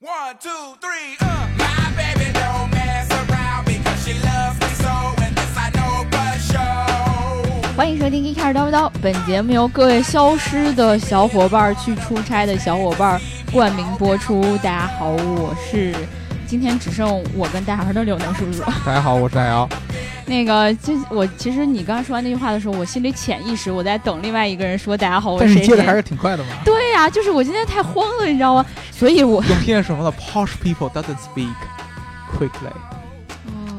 One, two, three, 欢迎收听《一开始叨不叨》，本节目由各位消失的小伙伴儿、去出差的小伙伴儿冠名播出。大家好，我是今天只剩我跟大孩儿的柳能叔叔。大家好，我是大姚。那个，就我其实你刚刚说完那句话的时候，我心里潜意识我在等另外一个人说“大家好，我但是谁谁是你接的还是挺快的嘛。对呀、就是我今天太慌了，你知道吗？所以我用拼什么的？Posh people doesn't speak quickly,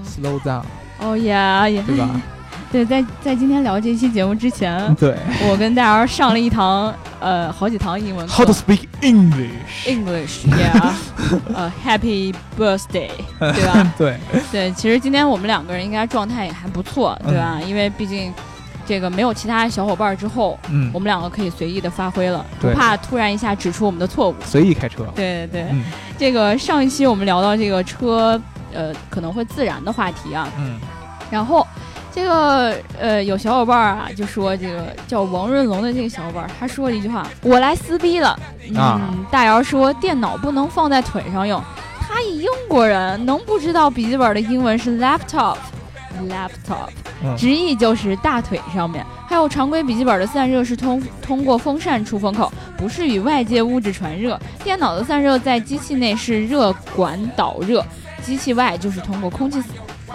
slow down，哦呀也对吧？对，在在今天聊这期节目之前，对。我跟大姚上了一堂呃好几堂英文课 How to speak English？English，yeah，呃，Happy Birthday，对吧？对，对，其实今天我们两个人应该状态也还不错，对吧？因为毕竟这个没有其他小伙伴之后，嗯我，们两个可以随意的发挥了，不怕突然一下指出我们的错误。随意开车。对对对，嗯这个上一期我们聊到这个车，呃，可能会自燃的话题啊，嗯然后这个呃，有小伙伴儿啊就说这个叫王润龙的这个小伙伴儿，他说了一句话：“我来撕逼了。”嗯，啊大姚说电脑不能放在腿上用，他一英国人能不知道笔记本的英文是 laptop，laptop，嗯直译就是大腿上面。还有常规笔记本的散热是通通过风扇出风口，不是与外界物质传热。电脑的散热在机器内是热管导热，机器外就是通过空气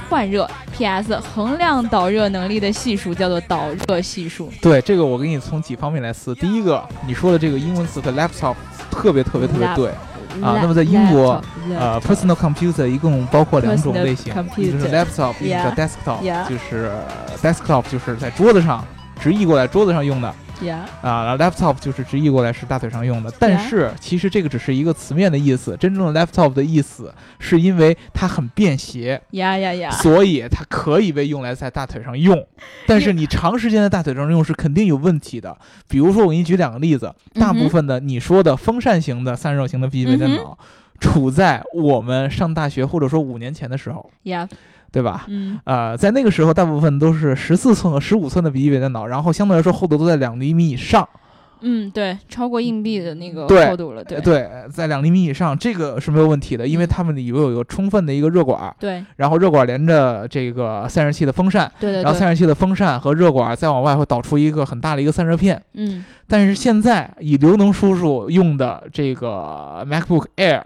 换热。P.S. 衡量导热能力的系数叫做导热系数。对，这个我给你从几方面来撕。第一个，你说的这个英文词的 laptop 特别特别特别对。啊那么在英国呃 laptop，personal computer 一共包括两种类型，一个是 laptop，一个叫 desktop，就是呃 desktop 就是在桌子上直译过来桌子上用的。啊然后，laptop 就是直译过来是大腿上用的，但是其实这个只是一个词面的意思，真正的 laptop 的意思是因为它很便携，呀呀呀！所以它可以被用来在大腿上用。但是你长时间在大腿上用是肯定有问题的。比如说，我给你举两个例子，大部分的你说的风扇型的散热型的笔记本电脑，处在我们上大学或者说五年前的时候，呀，对吧？嗯，呃，在那个时候，大部分都是十四寸和十五寸的笔记本电脑，然后相对来说厚度都在两厘米以上。嗯，对，超过硬币的那个厚度了，对对，在两厘米以上，这个是没有问题的，因为它们里有有一个充分的一个热管，对然后热管连着这个散热器的风扇，对对对，然后散热器的风扇和热管再往外会导出一个很大的一个散热片。嗯但是现在以刘能叔叔用的这个 MacBook Air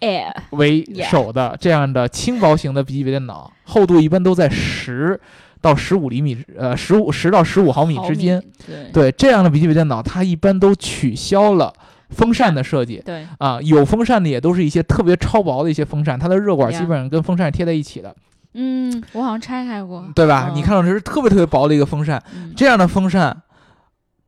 ，air，为首的这样的轻薄型的笔记本电脑，厚度一般都在十到十五厘米，呃，十五十到十五毫米之间。，对。对这样的笔记本电脑，它一般都取消了风扇的设计。对，啊，有风扇的也都是一些特别超薄的一些风扇，它的热管基本上跟风扇贴在一起的，嗯，我好像拆开过，对吧？嗯。你看到这是特别特别薄的一个风扇，嗯。这样的风扇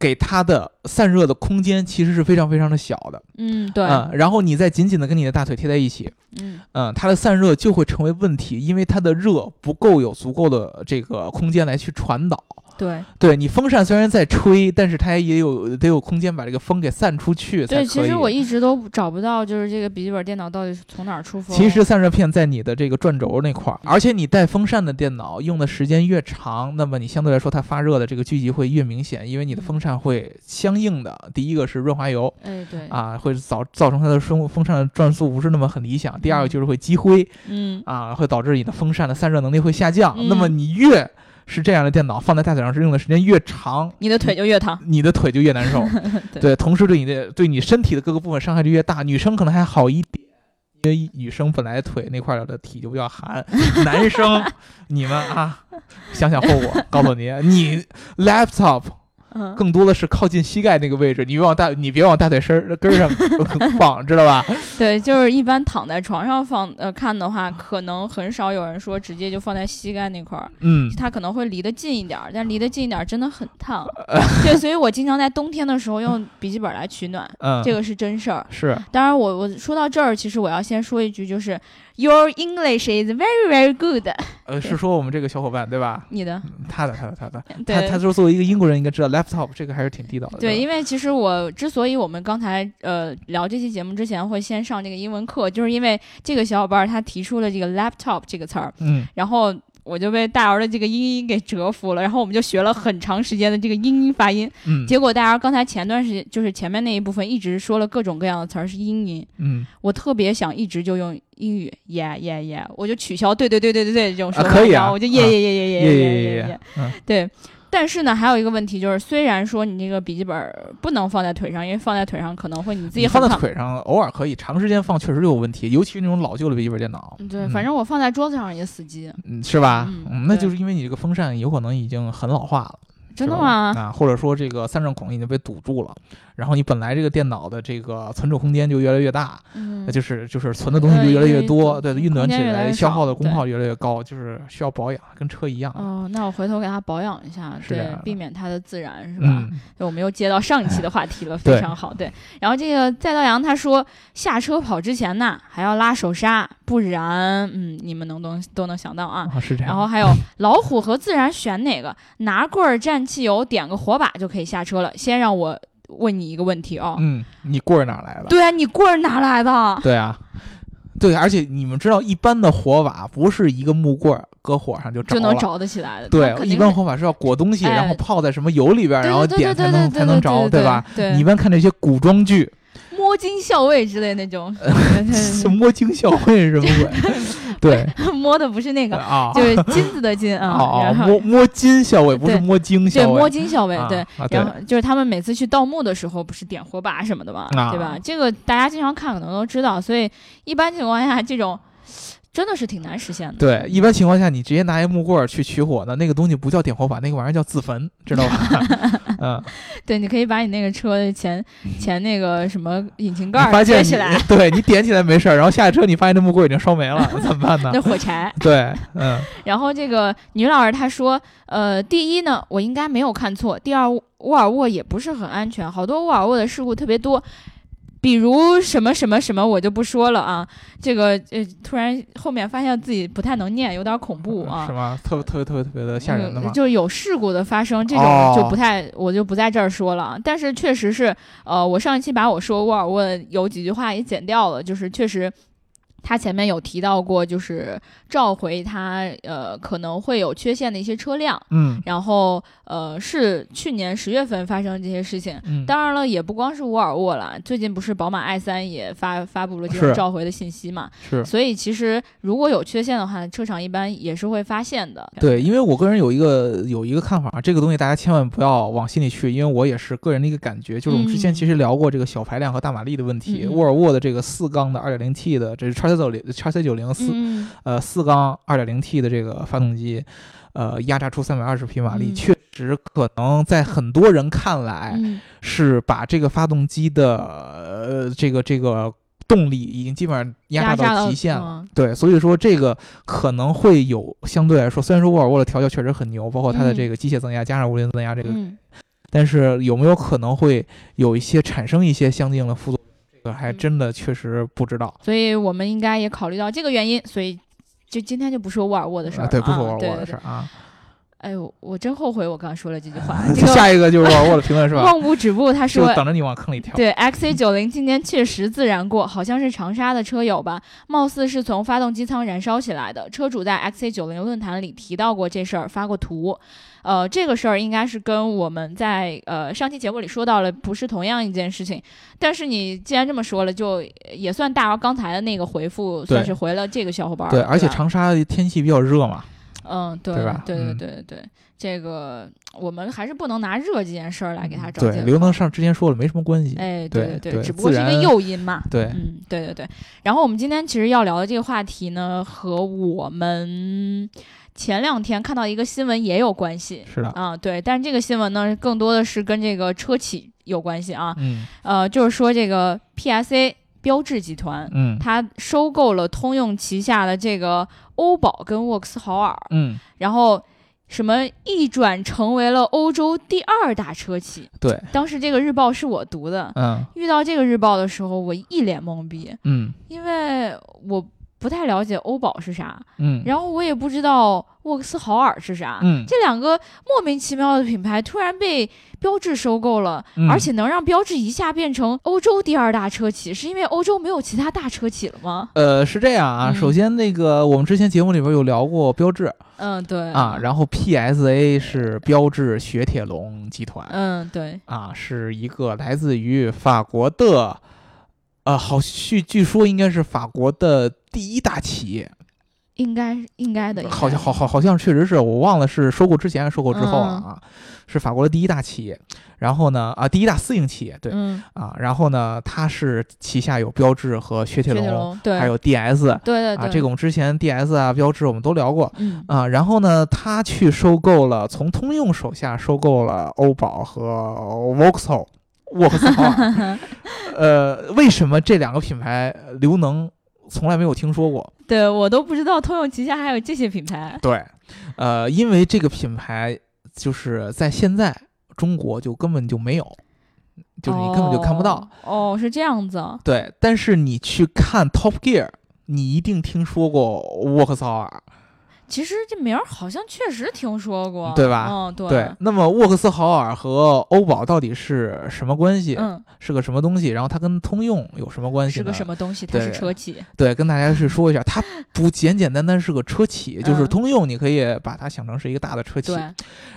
给它的散热的空间其实是非常非常的小的，嗯，对，嗯，然后你再紧紧的跟你的大腿贴在一起，嗯。嗯，它的散热就会成为问题，因为它的热不够有足够的这个空间来去传导。对对你风扇虽然在吹，但是它也有得有空间把这个风给散出去对，以。其实我一直都找不到，就是这个笔记本电脑到底是从哪儿出风。其实散热片在你的这个转轴那块儿，而且你带风扇的电脑用的时间越长，那么你相对来说它发热的这个聚集会越明显，因为你的风扇会相应的，第一个是润滑油哎对，啊，会造造成它的风风扇的转速不是那么很理想；第二个就是会积灰嗯啊，会导致你的风扇的散热能力会下降。嗯那么你越是这样的电脑放在大腿上是用的时间越长，你的腿就越疼。你的腿就越难受。对对，同时对你的对你身体的各个部分伤害就越大。女生可能还好一点，因为女生本来腿那块的体就比较寒，男生你们啊，想想后果，告诉你，你 laptop 嗯，更多的是靠近膝盖那个位置，你别往大你别往大腿身儿根儿上 放，知道吧？对，就是一般躺在床上放呃看的话，可能很少有人说直接就放在膝盖那块儿，嗯，它可能会离得近一点儿，但离得近一点儿真的很烫。对，所以我经常在冬天的时候用笔记本来取暖，嗯，这个是真事儿。是当然我，我说到这儿，其实我要先说一句，就是 Your English is very very good。呃是说我们这个小伙伴对吧？你的他的他的他的，他 他就是作为一个英国人应该知道 laptop 这个还是挺地道的。对，因为其实我之所以我们刚才呃聊这期节目之前会先上这个英文课，就是因为这个小伙伴儿他提出了这个 laptop 这个词儿，嗯然后我就被大姚的这个英音给折服了，然后我们就学了很长时间的这个英音发音。嗯。结果大姚刚才前段时间就是前面那一部分一直说了各种各样的词儿是英音，嗯，我特别想一直就用英语，yeah yeah yeah，我就取消对对对对对对这种说法，可以啊。然后我就耶啊耶耶耶耶耶耶耶耶对。但是呢，还有一个问题就是，虽然说你这个笔记本儿不能放在腿上，因为放在腿上可能会你自己你放。在腿上偶尔可以，长时间放确实有问题，尤其是那种老旧的笔记本电脑，嗯对，嗯反正我放在桌子上也死机。嗯，是吧？嗯那就是因为你这个风扇有可能已经很老化了。真的吗？啊，或者说这个散热孔已经被堵住了，然后你本来这个电脑的这个存储空间就越来越大，嗯那，就是就是存的东西就越来越多，对，运转起来消耗的功耗越来越高，就是需要保养，跟车一样。哦，那我回头给它保养一下，对避免它的自燃，是吧？嗯，对，我们又接到上一期的话题了，非常好。对，然后这个再道阳他说，下车跑之前呢，还要拉手刹，不然，嗯，你们能都都能想到啊。啊是这样。然后还有老虎和自然选哪个？拿棍儿 蘸汽油，点个火把就可以下车了。先让我问你一个问题啊、嗯，你棍儿哪来的？对啊，你棍儿哪来的？对啊，对，而且你们知道，一般的火把不是一个木棍儿搁火上就。就能着得起来的。对一般火把是要裹东西，哎然后泡在什么油里边然后点才能才能着，对对吧？对，你一般看那些古装剧，摸金校尉之类那种，对对对什么摸金校尉是什么鬼？对对摸的不是那个，啊，就是金子的金啊。摸摸金校尉不是摸金校尉，对摸金校尉，啊对。然后就是他们每次去盗墓的时候，不是点火把什么的嘛，啊对吧？这个大家经常看可能都知道，所以一般情况下这种真的是挺难实现的。对，一般情况下你直接拿一木棍儿去取火的，那个东西不叫点火法，那个玩意儿叫自焚，知道吧？嗯，对，你可以把你那个车的前前那个什么引擎盖儿发现起来，对你点起来没事儿，然后下车你发现那木棍已经烧没了，那怎么办呢那？火柴。对，嗯，然后这个女老师她说，呃，第一呢，我应该没有看错；第二，沃尔沃也不是很安全，好多沃尔沃的事故特别多。比如什么什么什么，我就不说了啊。这个呃，突然后面发现自己不太能念，有点恐怖 啊。是吗？特别特别特别特别的吓人的嗯吗？就是有事故的发生，这种哦就不太，我就不在这儿说了啊。但是确实是，呃，我上一期把我说沃尔沃有几句话也剪掉了，就是确实。他前面有提到过，就是召回他呃可能会有缺陷的一些车辆，嗯然后呃是去年十月份发生这些事情。嗯，当然了，也不光是沃尔沃了，最近不是宝马 i 三也发发布了这种是召回的信息嘛？是。所以其实如果有缺陷的话，车厂一般也是会发现的。对，因为我个人有一个有一个看法，这个东西大家千万不要往心里去，因为我也是个人的一个感觉，就是我们之前嗯其实聊过这个小排量和大马力的问题。沃尔沃的这个四缸的 2.0T 的，这是叉 C 九零叉 C 九零四嗯，呃四缸二点零 T 的这个发动机，呃压榨出三百二十匹马力，嗯。确实可能在很多人看来嗯。是把这个发动机的呃这个这个动力已经基本上压榨到极限了。嗯。对，所以说这个可能会有相对来说，虽然说沃尔沃的调教确实很牛，包括它的嗯这个机械增压加上涡轮增压这个，嗯。但是有没有可能会有一些产生一些相应的副作用？这个还真的确实不知道。所以我们应该也考虑到这个原因，所以就今天就不说沃尔沃的事儿对，不说沃尔沃啊对对对的事儿啊。哎呦，我真后悔我刚说了这句话。这个下一个就是沃尔沃的评论是吧？望不止步，他说。等着你往坑里跳。对，XC 九零今年确实自燃过，好像是长沙的车友吧，貌似是从发动机舱燃烧起来的。车主在 XC 九零论坛里提到过这事儿，发过图。呃，这个事儿应该是跟我们在呃上期节目里说到了不是同样一件事情。但是你既然这么说了，就也算大姚刚才的那个回复，算是回了这个小伙伴儿。对，而且长沙的天气比较热嘛。嗯，对对吧对对嗯对这个我们还是不能拿热这件事儿来给他找借对，口。刘能上之前说了没什么关系。哎，对对对只不过是一个诱因嘛。对，嗯，对对对。然后我们今天其实要聊的这个话题呢，和我们前两天看到一个新闻也有关系是的。啊。对，但是这个新闻呢，更多的是跟这个车企有关系啊。嗯呃，就是说这个 PSA 标致集团。嗯。它收购了通用旗下的这个欧宝跟沃克斯豪尔，嗯，然后什么一转成为了欧洲第二大车企。对，当时这个日报是我读的，嗯。遇到这个日报的时候，我一脸懵逼，嗯。因为我不太了解欧宝是啥，嗯然后我也不知道沃克斯豪尔是啥。嗯，这两个莫名其妙的品牌突然被标致收购了，嗯而且能让标致一下变成欧洲第二大车企，是因为欧洲没有其他大车企了吗？呃是这样啊，嗯首先那个我们之前节目里边有聊过标致嗯，对啊，然后 PSA 是标致雪铁龙集团嗯，对，啊，是一个来自于法国的，呃，好据据说应该是法国的第一大企业，应该应该的，好像好好好像确实是我忘了是收购之前还是收购之后了嗯。啊，是法国的第一大企业。然后呢，啊，第一大私营企业，对。嗯，啊，然后呢，它是旗下有标志和雪铁龙，对，还有 DS 对对对，啊，这个我们之前 DS 啊、标志我们都聊过。嗯。啊，然后呢，他去收购了，从通用手下收购了欧宝和 Vauxhall 沃克斯豪尔。呃，为什么这两个品牌呃刘能从来没有听说过？对我都不知道通用旗下还有这些品牌。对，呃，因为这个品牌就是在现在中国就根本就没有，就是你根本就看不到。哦。哦，是这样子。对，但是你去看 Top Gear，你一定听说过沃克斯豪尔。其实这名儿好像确实听说过，对吧嗯，对，对，那么沃克斯豪尔和欧宝到底是什么关系？嗯，是个什么东西？然后它跟通用有什么关系呢？是个什么东西？它是对车企。对，跟大家去说一下，它不简简单单是个车企，就是嗯通用，你可以把它想成是一个大的车企。对，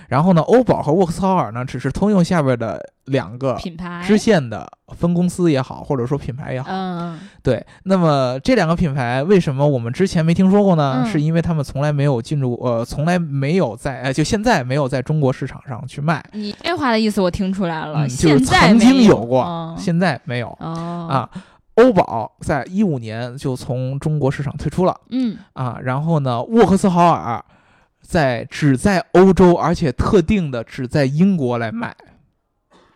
然后呢，欧宝和沃克斯豪尔呢，只是通用下边的两个品牌。支线的分公司也好，或者说品牌也好。嗯，对，那么这两个品牌为什么我们之前没听说过呢？嗯是因为他们从来没有进入，呃，从来没有在，呃，就现在没有在中国市场上去卖。你这话的意思我听出来了，嗯，就是曾经有过，嗯现在没有、哦啊。欧宝在一五年就从中国市场退出了嗯，啊，然后呢，沃克斯豪尔在只在欧洲，而且特定的只在英国来卖。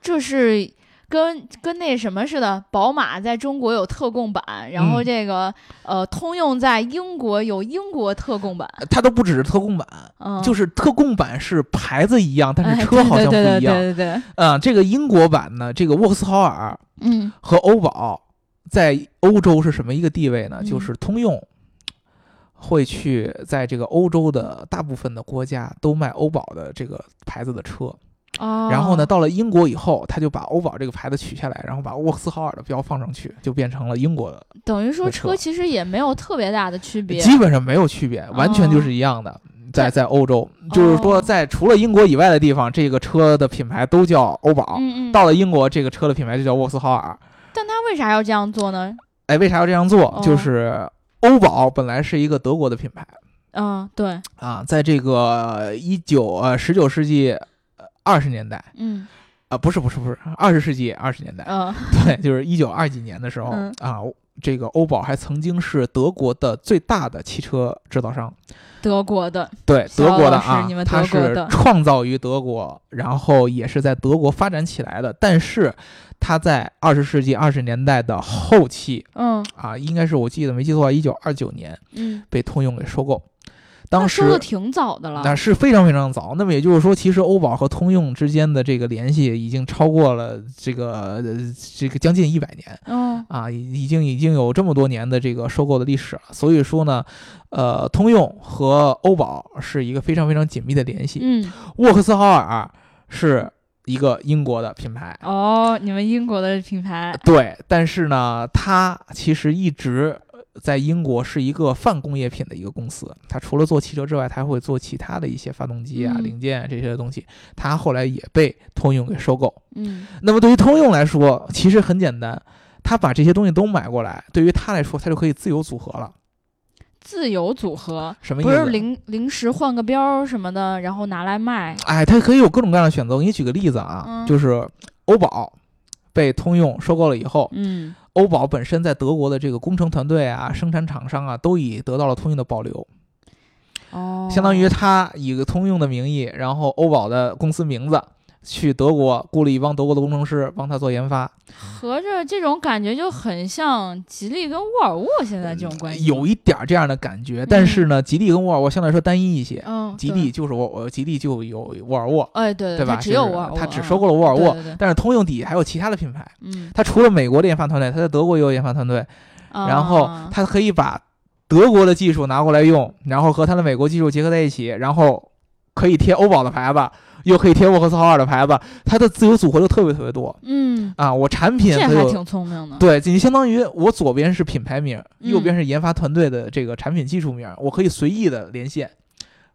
这是。跟跟那什么似的，宝马在中国有特供版，然后嗯这个、呃，通用在英国有英国特供版，它都不只是特供版，嗯，就是特供版是牌子一样，但哎是车好像不对对一样。对对对对，啊，这个英国版呢，这个沃克斯豪尔嗯和欧宝在欧洲是什么一个地位呢？嗯就是通用会去在这个欧洲的大部分的国家都卖欧宝的这个牌子的车，哦，然后呢，到了英国以后，他就把欧宝这个牌子取下来，然后把沃克斯豪尔的标放上去，就变成了英国的，等于说车车其实也没有特别大的区别，基本上没有区别，完全就是一样的。在在欧洲，就是说哦在除了英国以外的地方，这个车的品牌都叫欧宝。嗯嗯，到了英国，这个车的品牌就叫沃斯豪尔。但他为啥要这样做呢？哎，为啥要这样做？哦就是欧宝本来是一个德国的品牌嗯，对，啊，在这个一九呃十九世纪二十年代嗯啊，不是不是不是二十世纪二十年代，嗯 对，就是一九二几年的时候、嗯啊，这个欧宝还曾经是德国的最大的汽车制造商。德国的，对，德国的啊你们，它是德国的创造于德国，然后也是在德国发展起来的。但是它在二十世纪二十年代的后期嗯啊，应该是我记得没记错，一九二九年嗯，被通用给收购。当时说的挺早的了，那是非常非常早。那么也就是说，其实欧宝和通用之间的这个联系已经超过了这个、呃这个将近一百年。嗯啊，已已经已经有这么多年的这个收购的历史了，所以说呢，呃，通用和欧宝是一个非常非常紧密的联系。嗯，沃克斯豪尔是一个英国的品牌，哦，你们英国的品牌，对，但是呢，它其实一直在英国是一个泛工业品的一个公司。它除了做汽车之外，它还会做其他的一些发动机啊、嗯零件啊这些东西。它后来也被通用给收购。嗯那么对于通用来说，其实很简单，他把这些东西都买过来，对于他来说，他就可以自由组合了。自由组合，什么意思？不是临临时换个标什么的，然后拿来卖，哎，它可以有各种各样的选择。我给你举个例子啊，嗯就是欧宝被通用收购了以后，嗯欧宝本身在德国的这个工程团队啊、生产厂商啊，都已得到了通用的保留，哦，相当于他以个通用的名义，然后欧宝的公司名字。去德国雇了一帮德国的工程师帮他做研发，合着这种感觉就很像吉利跟沃尔沃现在这种关系，有一点儿这样的感觉。但是呢，吉利跟沃尔沃相对来说单一一些，嗯，吉利就是沃，呃吉利就有沃尔沃，哎对对吧？只有沃尔沃，它只嗯收购了沃尔沃，对对对。但是通用底下还有其他的品牌。嗯，它除了美国的研发团队，它在德国也有研发团队，然后啊它可以把德国的技术拿过来用，然后和它的美国技术结合在一起，然后可以贴欧宝的牌子，又可以贴沃克斯豪尔的牌子，它的自由组合就特别特别多嗯，啊！我产品这还挺聪明的。对，你相当于我左边是品牌名，嗯右边是研发团队的这个产品技术名，我可以随意的连线，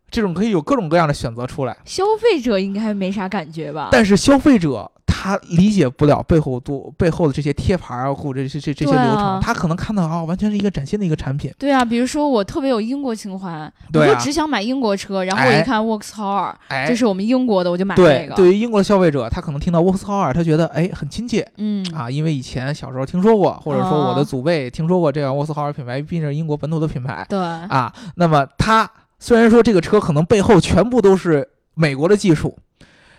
这种可以有各种各样的选择出来。消费者应该没啥感觉吧？但是消费者他理解不了背后多背后的这些贴牌啊，或者这这这些流程，啊他可能看到啊，完全是一个崭新的一个产品。对啊，比如说我特别有英国情怀，对啊。我就只想买英国车，然后我一哎。看沃克斯豪尔，哎，这是我们英国的，我就买这，个。对于英国的消费者，他可能听到沃克斯豪尔，他觉得哎很亲切嗯。啊，因为以前小时候听说过，或者说我的哦。祖辈听说过这样沃克斯豪尔品牌，毕竟是英国本土的品牌对，啊。那么他虽然说这个车可能背后全部都是美国的技术，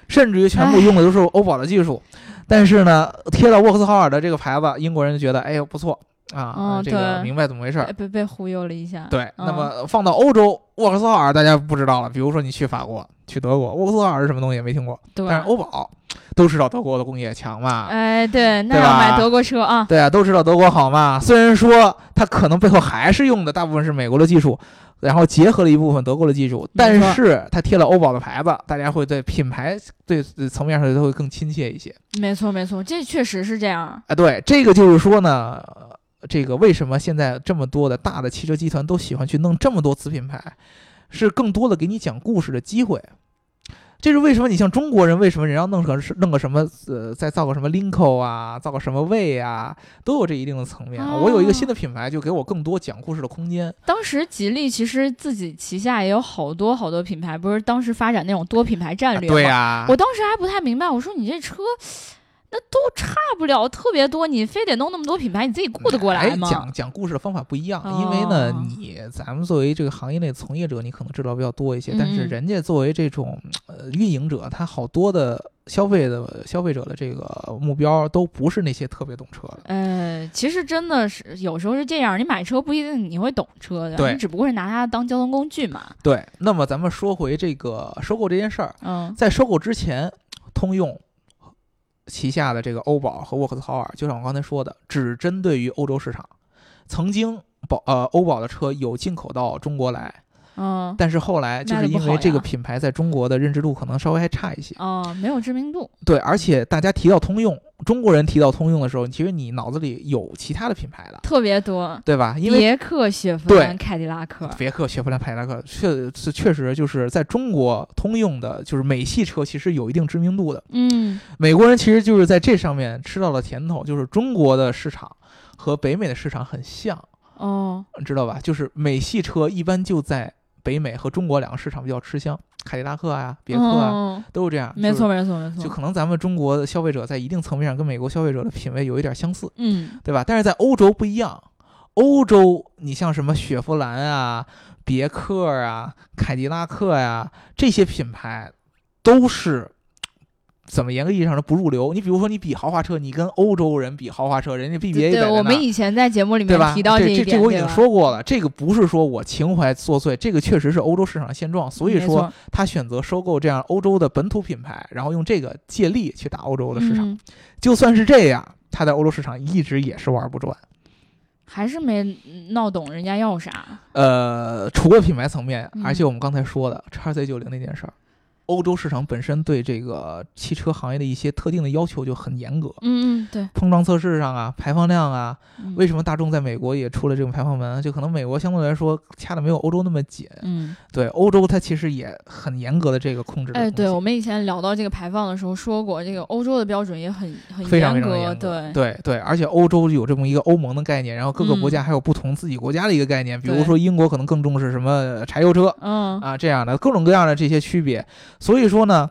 甚至于全部用的都是欧宝的技术，但是呢，贴到沃克斯豪尔的这个牌子，英国人就觉得哎呦不错。啊，嗯这个明白怎么回事儿被。被被忽悠了一下。对，嗯那么放到欧洲，沃克斯豪尔大家不知道了。比如说你去法国、去德国，沃克斯豪尔是什么东西也没听过，对，但是欧宝都知道德国的工业强嘛，哎，对，那要买德国车啊。对啊，都知道德国好嘛。虽然说它可能背后还是用的大部分是美国的技术，然后结合了一部分德国的技术，但是它贴了欧宝的牌子，大家会对品牌对对层面上都会更亲切一些。没错没错，这确实是这样。啊，对，这个就是说呢，呃这个为什么现在这么多的大的汽车集团都喜欢去弄这么多子品牌，是更多的给你讲故事的机会。这是为什么？你像中国人，为什么人要弄个弄个什么呃，再造个什么 Linko 啊，造个什么魏啊，都有这一定的层面啊。我有一个新的品牌，就给我更多讲故事的空间。当时吉利其实自己旗下也有好多好多品牌，不是当时发展那种多品牌战略吗？对呀、我当时还不太明白，我说你这车。那都差不了特别多，你非得弄那么多品牌，你自己顾得过来吗？哎、讲讲故事的方法不一样，因为呢哦，你咱们作为这个行业内从业者，你可能知道比较多一些，但是人家作为这种呃运营者，他好多的消费的消费者的这个目标都不是那些特别懂车的。呃，其实真的是有时候是这样，你买车不一定你会懂车的，对你只不过是拿它当交通工具嘛。对，那么咱们说回这个收购这件事儿，嗯在收购之前，通用旗下的这个欧宝和沃克斯豪尔，就像我刚才说的，只针对于欧洲市场。曾经宝呃欧宝的车有进口到中国来，嗯但是后来就是因为这个品牌在中国的认知度可能稍微还差一些。哦，没有知名度。对，而且大家提到通用，中国人提到通用的时候，其实你脑子里有其他的品牌了，特别多，对吧？因为别克、雪佛兰、凯迪拉克，别克、雪佛兰、凯迪拉克确是确实就是在中国通用的，就是美系车其实有一定知名度的。嗯，美国人其实就是在这上面吃到了甜头，就是中国的市场和北美的市场很像，哦，你知道吧？就是美系车一般就在北美和中国两个市场比较吃香，凯迪拉克啊、别克啊、嗯，都是这样。没错，没错，没错，就可能咱们中国的消费者在一定层面上跟美国消费者的品味有一点相似，嗯，对吧？但是在欧洲不一样，欧洲你像什么雪佛兰啊、别克啊、凯迪拉克呀、这些品牌都是。怎么严格意义上说不入流？你比如说，你比豪华车，你跟欧洲人比豪华车，人家 BBA 对对，在那儿我们以前在节目里面？提到这一点，这我已经说过了，这个不是说我情怀作祟，这个确实是欧洲市场的现状。所以说，他选择收购这样欧洲的本土品牌，然后用这个借力去打欧洲的市场。嗯就算是这样，他在欧洲市场一直也是玩不转。还是没闹懂人家要啥。呃，除了品牌层面，嗯而且我们刚才说的叉 C 九零那件事儿，欧洲市场本身对这个汽车行业的一些特定的要求就很严格。嗯嗯，对，碰撞测试上啊，排放量啊，嗯为什么大众在美国也出了这种排放门？就可能美国相对来说掐的没有欧洲那么紧。嗯，对，欧洲它其实也很严格的这个控制的哎，对，我们以前聊到这个排放的时候说过，这个欧洲的标准也很很非常非严格，常严格。对，对对，而且欧洲有这么一个欧盟的概念，然后各个国家嗯还有不同自己国家的一个概念，比如说英国可能更重视什么柴油车嗯啊这样的各种各样的这些区别。所以说呢，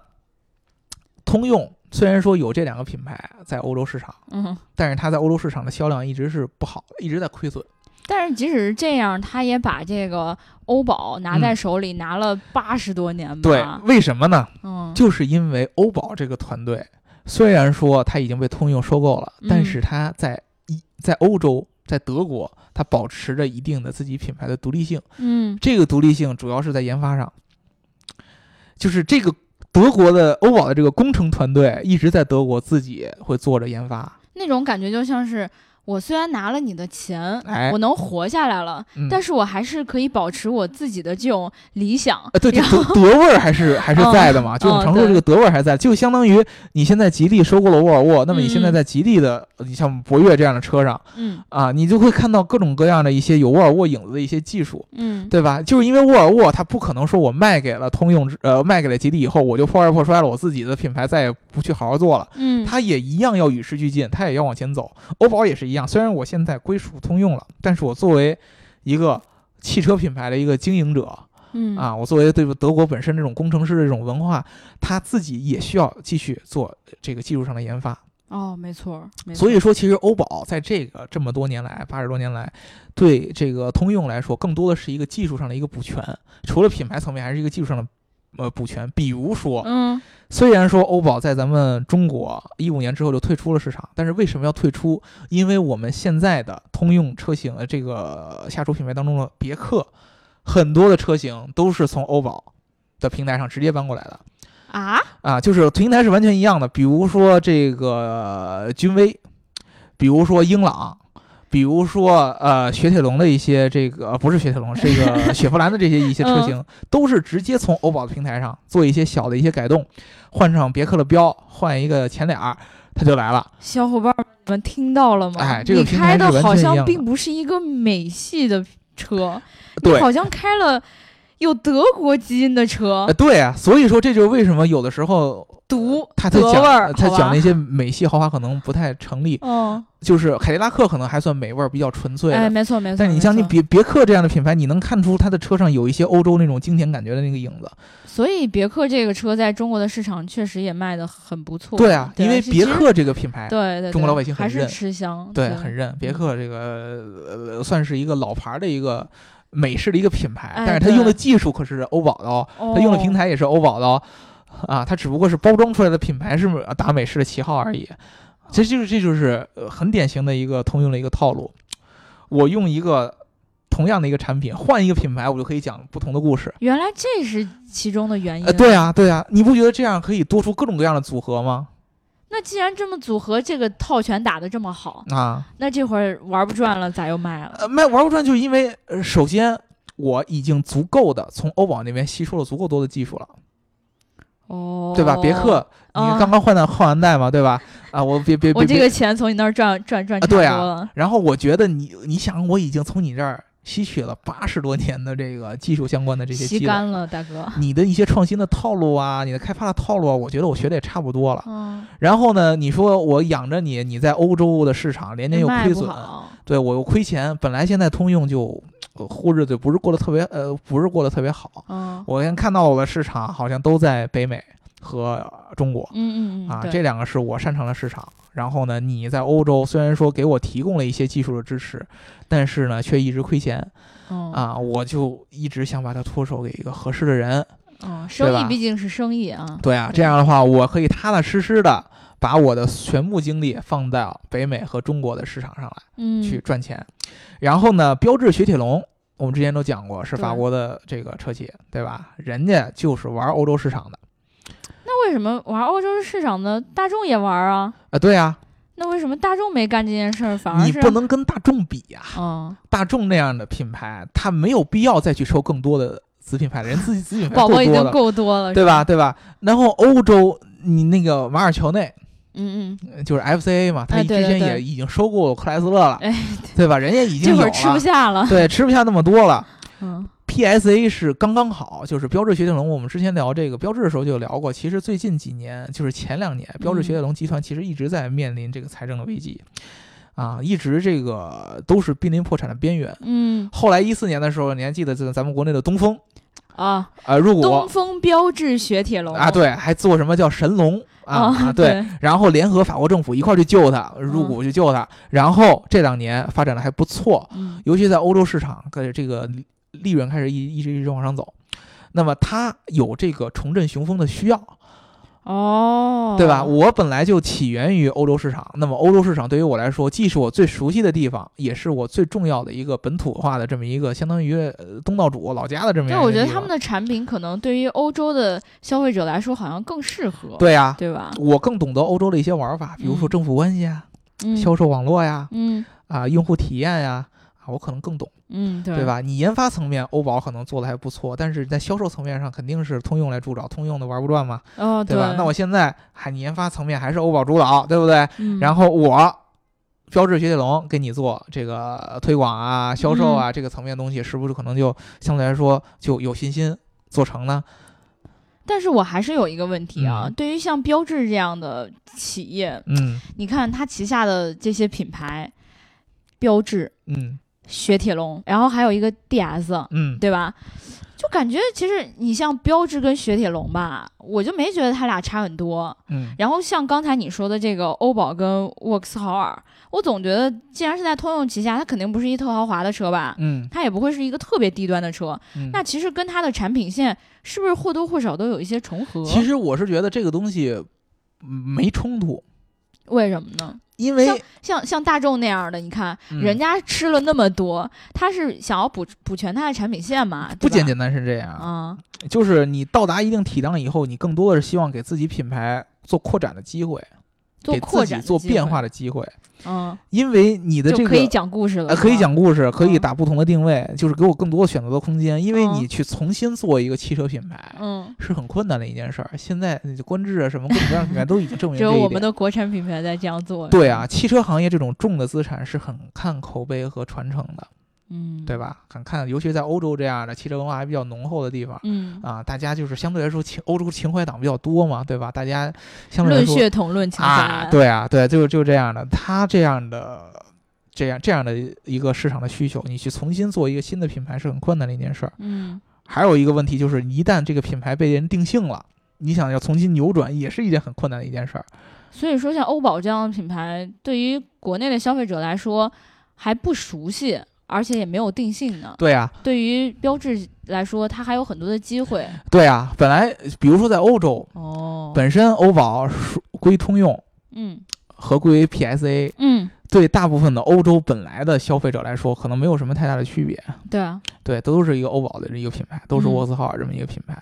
通用虽然说有这两个品牌在欧洲市场，嗯，但是它在欧洲市场的销量一直是不好，一直在亏损。但是即使是这样，他也把这个欧宝拿在手里拿了八十多年吧。嗯对，为什么呢？嗯，就是因为欧宝这个团队，虽然说它已经被通用收购了，但嗯是它在一在欧洲，在德国，它保持着一定的自己品牌的独立性。嗯这个独立性主要是在研发上，就是这个德国的欧宝的这个工程团队一直在德国自己会做着研发。那种感觉就像是我虽然拿了你的钱，哎我能活下来了，嗯但是我还是可以保持我自己的这种理想。呃，对，这德德味儿还是 还是在的嘛，就我们常说这个德味儿还在，就相当于你现在吉利收购了沃尔沃，那么你现在在吉利的，你像博越这样的车上嗯啊，你就会看到各种各样的一些有沃尔沃影子的一些技术。嗯，对吧？就是因为沃尔沃，它不可能说我卖给了通用，呃，卖给了吉利以后，我就破罐破摔了，我自己的品牌再也不去好好做了。嗯，它也一样要与时俱进，它也要往前走。欧宝也是一样，虽然我现在归属通用了，但是我作为一个汽车品牌的一个经营者嗯。啊，我作为对德国本身这种工程师的这种文化，他自己也需要继续做这个技术上的研发。哦，没错，没。错所以说，其实欧宝在这个这么多年来，八十多年来，对这个通用来说，更多的是一个技术上的一个补全，除了品牌层面，还是一个技术上的呃补全。比如说，嗯虽然说欧宝在咱们中国一五年之后就退出了市场，但是为什么要退出？因为我们现在的通用车型，的这个下属品牌当中的别克，很多的车型都是从欧宝的平台上直接搬过来的。啊，啊，就是平台是完全一样的。比如说这个君威，比如说英朗，比如说呃雪铁龙的一些这个呃不是雪铁龙，是这个雪佛兰的这些一些车型，都是直接从欧宝的平台上做一些小的一些改动，换上别克的标，换一个前脸儿，它就来了。小伙伴们听到了吗？哎这个你开平台是完好像并不是一个美系的车，你。好像开了有德国基因的车。呃，，对啊，所以说这就是为什么有的时候毒他他讲德味儿，好吧？他讲那些美系豪华可能不太成立，嗯，就是凯迪拉克可能还算美味儿比较纯粹的，哎，没错没错。但你像你别别克这样的品牌，你能看出它的车上有一些欧洲那种经典感觉的那个影子。所以别克这个车在中国的市场确实也卖的很不错。对啊，因为别克这个品牌，对对，对。中国老百姓很还是认。吃香，对，对，很认。别克这个呃算是一个老牌的一个美式的一个品牌，哎但是它用的技术可是欧宝的哦，它用的平台。也是欧宝的哦。啊，它只不过是包装出来的品牌是打美式的旗号而已。这就是这就是呃很典型的一个通用的一个套路。我用一个同样的一个产品换一个品牌，我就可以讲不同的故事。原来这是其中的原因。呃，对。啊，对啊，你不觉得这样可以多出各种各样的组合吗？那既然这么组合，这个套拳打得这么好，啊，那这会儿玩不转了，咋又卖了？呃，卖玩不转，就是因为呃，首先我已经足够的从欧宝那边吸收了足够多的技术了，哦，对吧？别克，你啊刚刚换的换完代嘛，对吧？啊，我别别我这个钱从你那儿赚赚赚啊，对啊。。然后我觉得你，你想，我已经从你这儿吸取了八十多年的这个技术相关的这些积累，吸干了，大哥。你的一些创新的套路啊，你的开发的套路啊，我觉得我学的也差不多了。嗯，然后呢，你说我养着你，你在欧洲的市场连年又亏损，对我又亏钱。本来现在通用就呃糊日子不是过得特别呃不是过得特别好。嗯我先看到我的市场好像都在北美和中国嗯嗯嗯啊，这两个是我擅长的市场。然后呢，你在欧洲虽然说给我提供了一些技术的支持，但是呢却一直亏钱嗯啊，我就一直想把它脱手给一个合适的人。哦，生意毕竟是生意啊。对啊，这样的话我可以踏踏实实的把我的全部精力放到北美和中国的市场上来。嗯，去赚钱。然后呢，标致雪铁龙，我们之前都讲过，是法国的这个车企，对吧？人家就是玩欧洲市场的那为什么玩欧洲市场的大众也玩啊？啊，对啊，那为什么大众没干这件事儿，反而是你不能跟大众比呀、嗯，大众那样的品牌，它没有必要再去收更多的子品牌 了，人自己子品牌宝宝已经够多了，对吧？对吧？然后欧洲，你那个马尔乔内。嗯嗯，呃就是 FCA 嘛，他之前也已经收购克莱斯勒了，哎，对吧？人家已经有了，这会儿吃不下了。对，吃不下那么多了。嗯 PSA 是刚刚好，就是标致雪铁龙。我们之前聊这个标致的时候就聊过，其实最近几年，就是前两年，标致雪铁龙集团其实一直在面临这个财政的危机，啊，一直这个都是濒临破产的边缘。嗯。后来一四年的时候，你还记得这个咱们国内的东风？啊，啊，入股。东风标致雪铁龙。啊，对，还做什么叫神龙？啊对，对。然后联合法国政府一块儿去救它，入股去救它，然后这两年发展的还不错，嗯。尤其在欧洲市场，跟这个利利润开始一一直一直往上走，那么它有这个重振雄风的需要，哦，对吧？我本来就起源于欧洲市场，那么欧洲市场对于我来说，既是我最熟悉的地方，也是我最重要的一个本土化的这么一个相当于呃东道主老家的这么一个。我觉得他们的产品可能对于欧洲的消费者来说好像更适合，对呀、对吧？我更懂得欧洲的一些玩法，比如说嗯政府关系啊、嗯，销售网络呀，嗯啊，用户体验呀，啊，我可能更懂，嗯，对对？吧？你研发层面，欧宝可能做的还不错，但是在销售层面上肯定是通用来主导，通用的玩不转嘛，哦，对吧？那我现在还你研发层面还是欧宝主导，对不对？嗯然后我标志雪铁龙给你做这个推广啊、销售嗯啊、这个层面的东西，是不是可能就相对来说就有信心做成呢？但是我还是有一个问题啊，嗯对于像标志这样的企业，嗯你看它旗下的这些品牌，标志、嗯雪铁龙，然后还有一个 DS，嗯，对吧？就感觉其实你像标致跟雪铁龙吧，我就没觉得它俩差很多。嗯然后像刚才你说的这个欧宝跟沃克斯豪尔，我总觉得既然是在通用旗下，它肯定不是一特豪华的车吧？嗯它也不会是一个特别低端的车。嗯，那其实跟它的产品线是不是或多或少都有一些重合？其实我是觉得这个东西嗯没冲突，为什么呢？因为像像大众那样的，你看、嗯人家吃了那么多，他是想要补补全他的产品线嘛？对吧不简简单是这样，啊，就是你到达一定体量以后，你更多的是希望给自己品牌做扩展的机会，给自己做变化，的机会，嗯，因为你的这个可以讲故事了，呃，可以讲故事，可以嗯打不同的定位，就是给我更多的选择的空间。因为嗯你去重新做一个汽车品牌，嗯，是很困难的一件事儿。现在呃观致啊，什么各种各样的品牌都已经证明 只这一点。有我们的国产品牌在这样做。对啊，，汽车行业这种重的资产是很看口碑和传承的，嗯，对？吧？很看，尤其在欧洲这样的汽车文化还比较浓厚的地方。嗯，啊，大家就是相对来说情欧洲情怀党比较多嘛，对吧？大家相对来说论血统论情啊，怀，，对啊，对，就就这样的，他这样的，这样这样的一个市场的需求，你去重新做一个新的品牌是很困难的一件事儿。嗯，还有一个问题就是，一旦这个品牌被人定性了，你想要重新扭转，也是一件很困难的一件事儿。所以说像欧宝这样的品牌，对于国内的消费者来说还不熟悉。而且也没有定性呢。对啊，对于标志来说，它还有很多的机会。对啊，本来比如说在欧洲，哦，本身欧宝属归通用，嗯和归为 PSA，嗯，对大部分的欧洲本来的消费者来说，可能没有什么太大的区别。对啊，对，都是一个欧宝的一个品牌，都是嗯沃克斯豪尔这么一个品牌，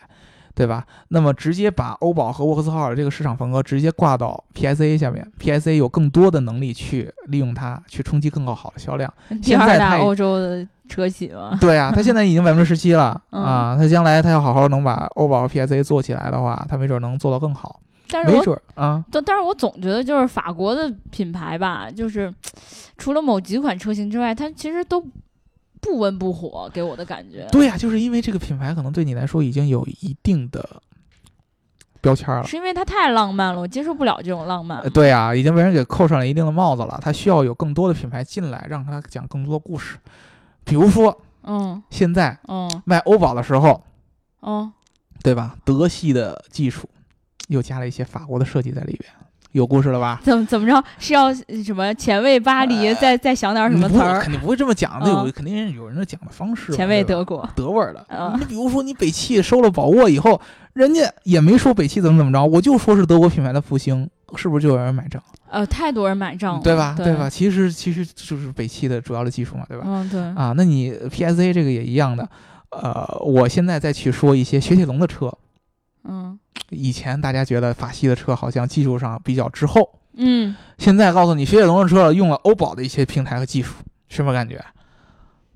对吧？那么直接把欧宝和沃克斯豪尔这个市场份额直接挂到 PSA 下面，PSA 有更多的能力去利用它，去冲击更好的销量。第二大现在它欧洲的车企嘛。对啊，它现在已经百分之十七了嗯啊，它将来它要好好能把欧宝和 PSA 做起来的话，它没准能做到更好，但是我准啊。但但是我总觉得就是法国的品牌吧，就是除了某几款车型之外，它其实都不温不火，给我的感觉。对呀、就是因为这个品牌可能对你来说已经有一定的标签了。是因为它太浪漫了，我接受不了这种浪漫呃，。对呀、已经被人给扣上了一定的帽子了。它需要有更多的品牌进来，让它讲更多的故事。比如说，嗯现在嗯卖欧宝的时候，嗯，对吧？德系的技术又加了一些法国的设计在里边，有故事了吧？怎么怎么着是要什么前卫巴黎，再再想点什么词儿？肯定不会这么讲那，有嗯肯定有人的讲的方式。前卫德国。德味儿的。嗯你比如说，你北汽收了宝沃以后，人家也没说北汽怎么怎么着，我就说是德国品牌的复兴，是不是就有人买账？呃，太多人买账了，对吧？对吧？？其实其实就是北汽的主要的技术嘛，对吧？嗯，对，啊，那你 PSA 这个也一样的。呃，我现在再去说一些雪铁龙的车，嗯以前大家觉得法系的车好像技术上比较滞后，嗯，现在告诉你雪铁龙的车用了欧宝的一些平台和技术，什么感觉？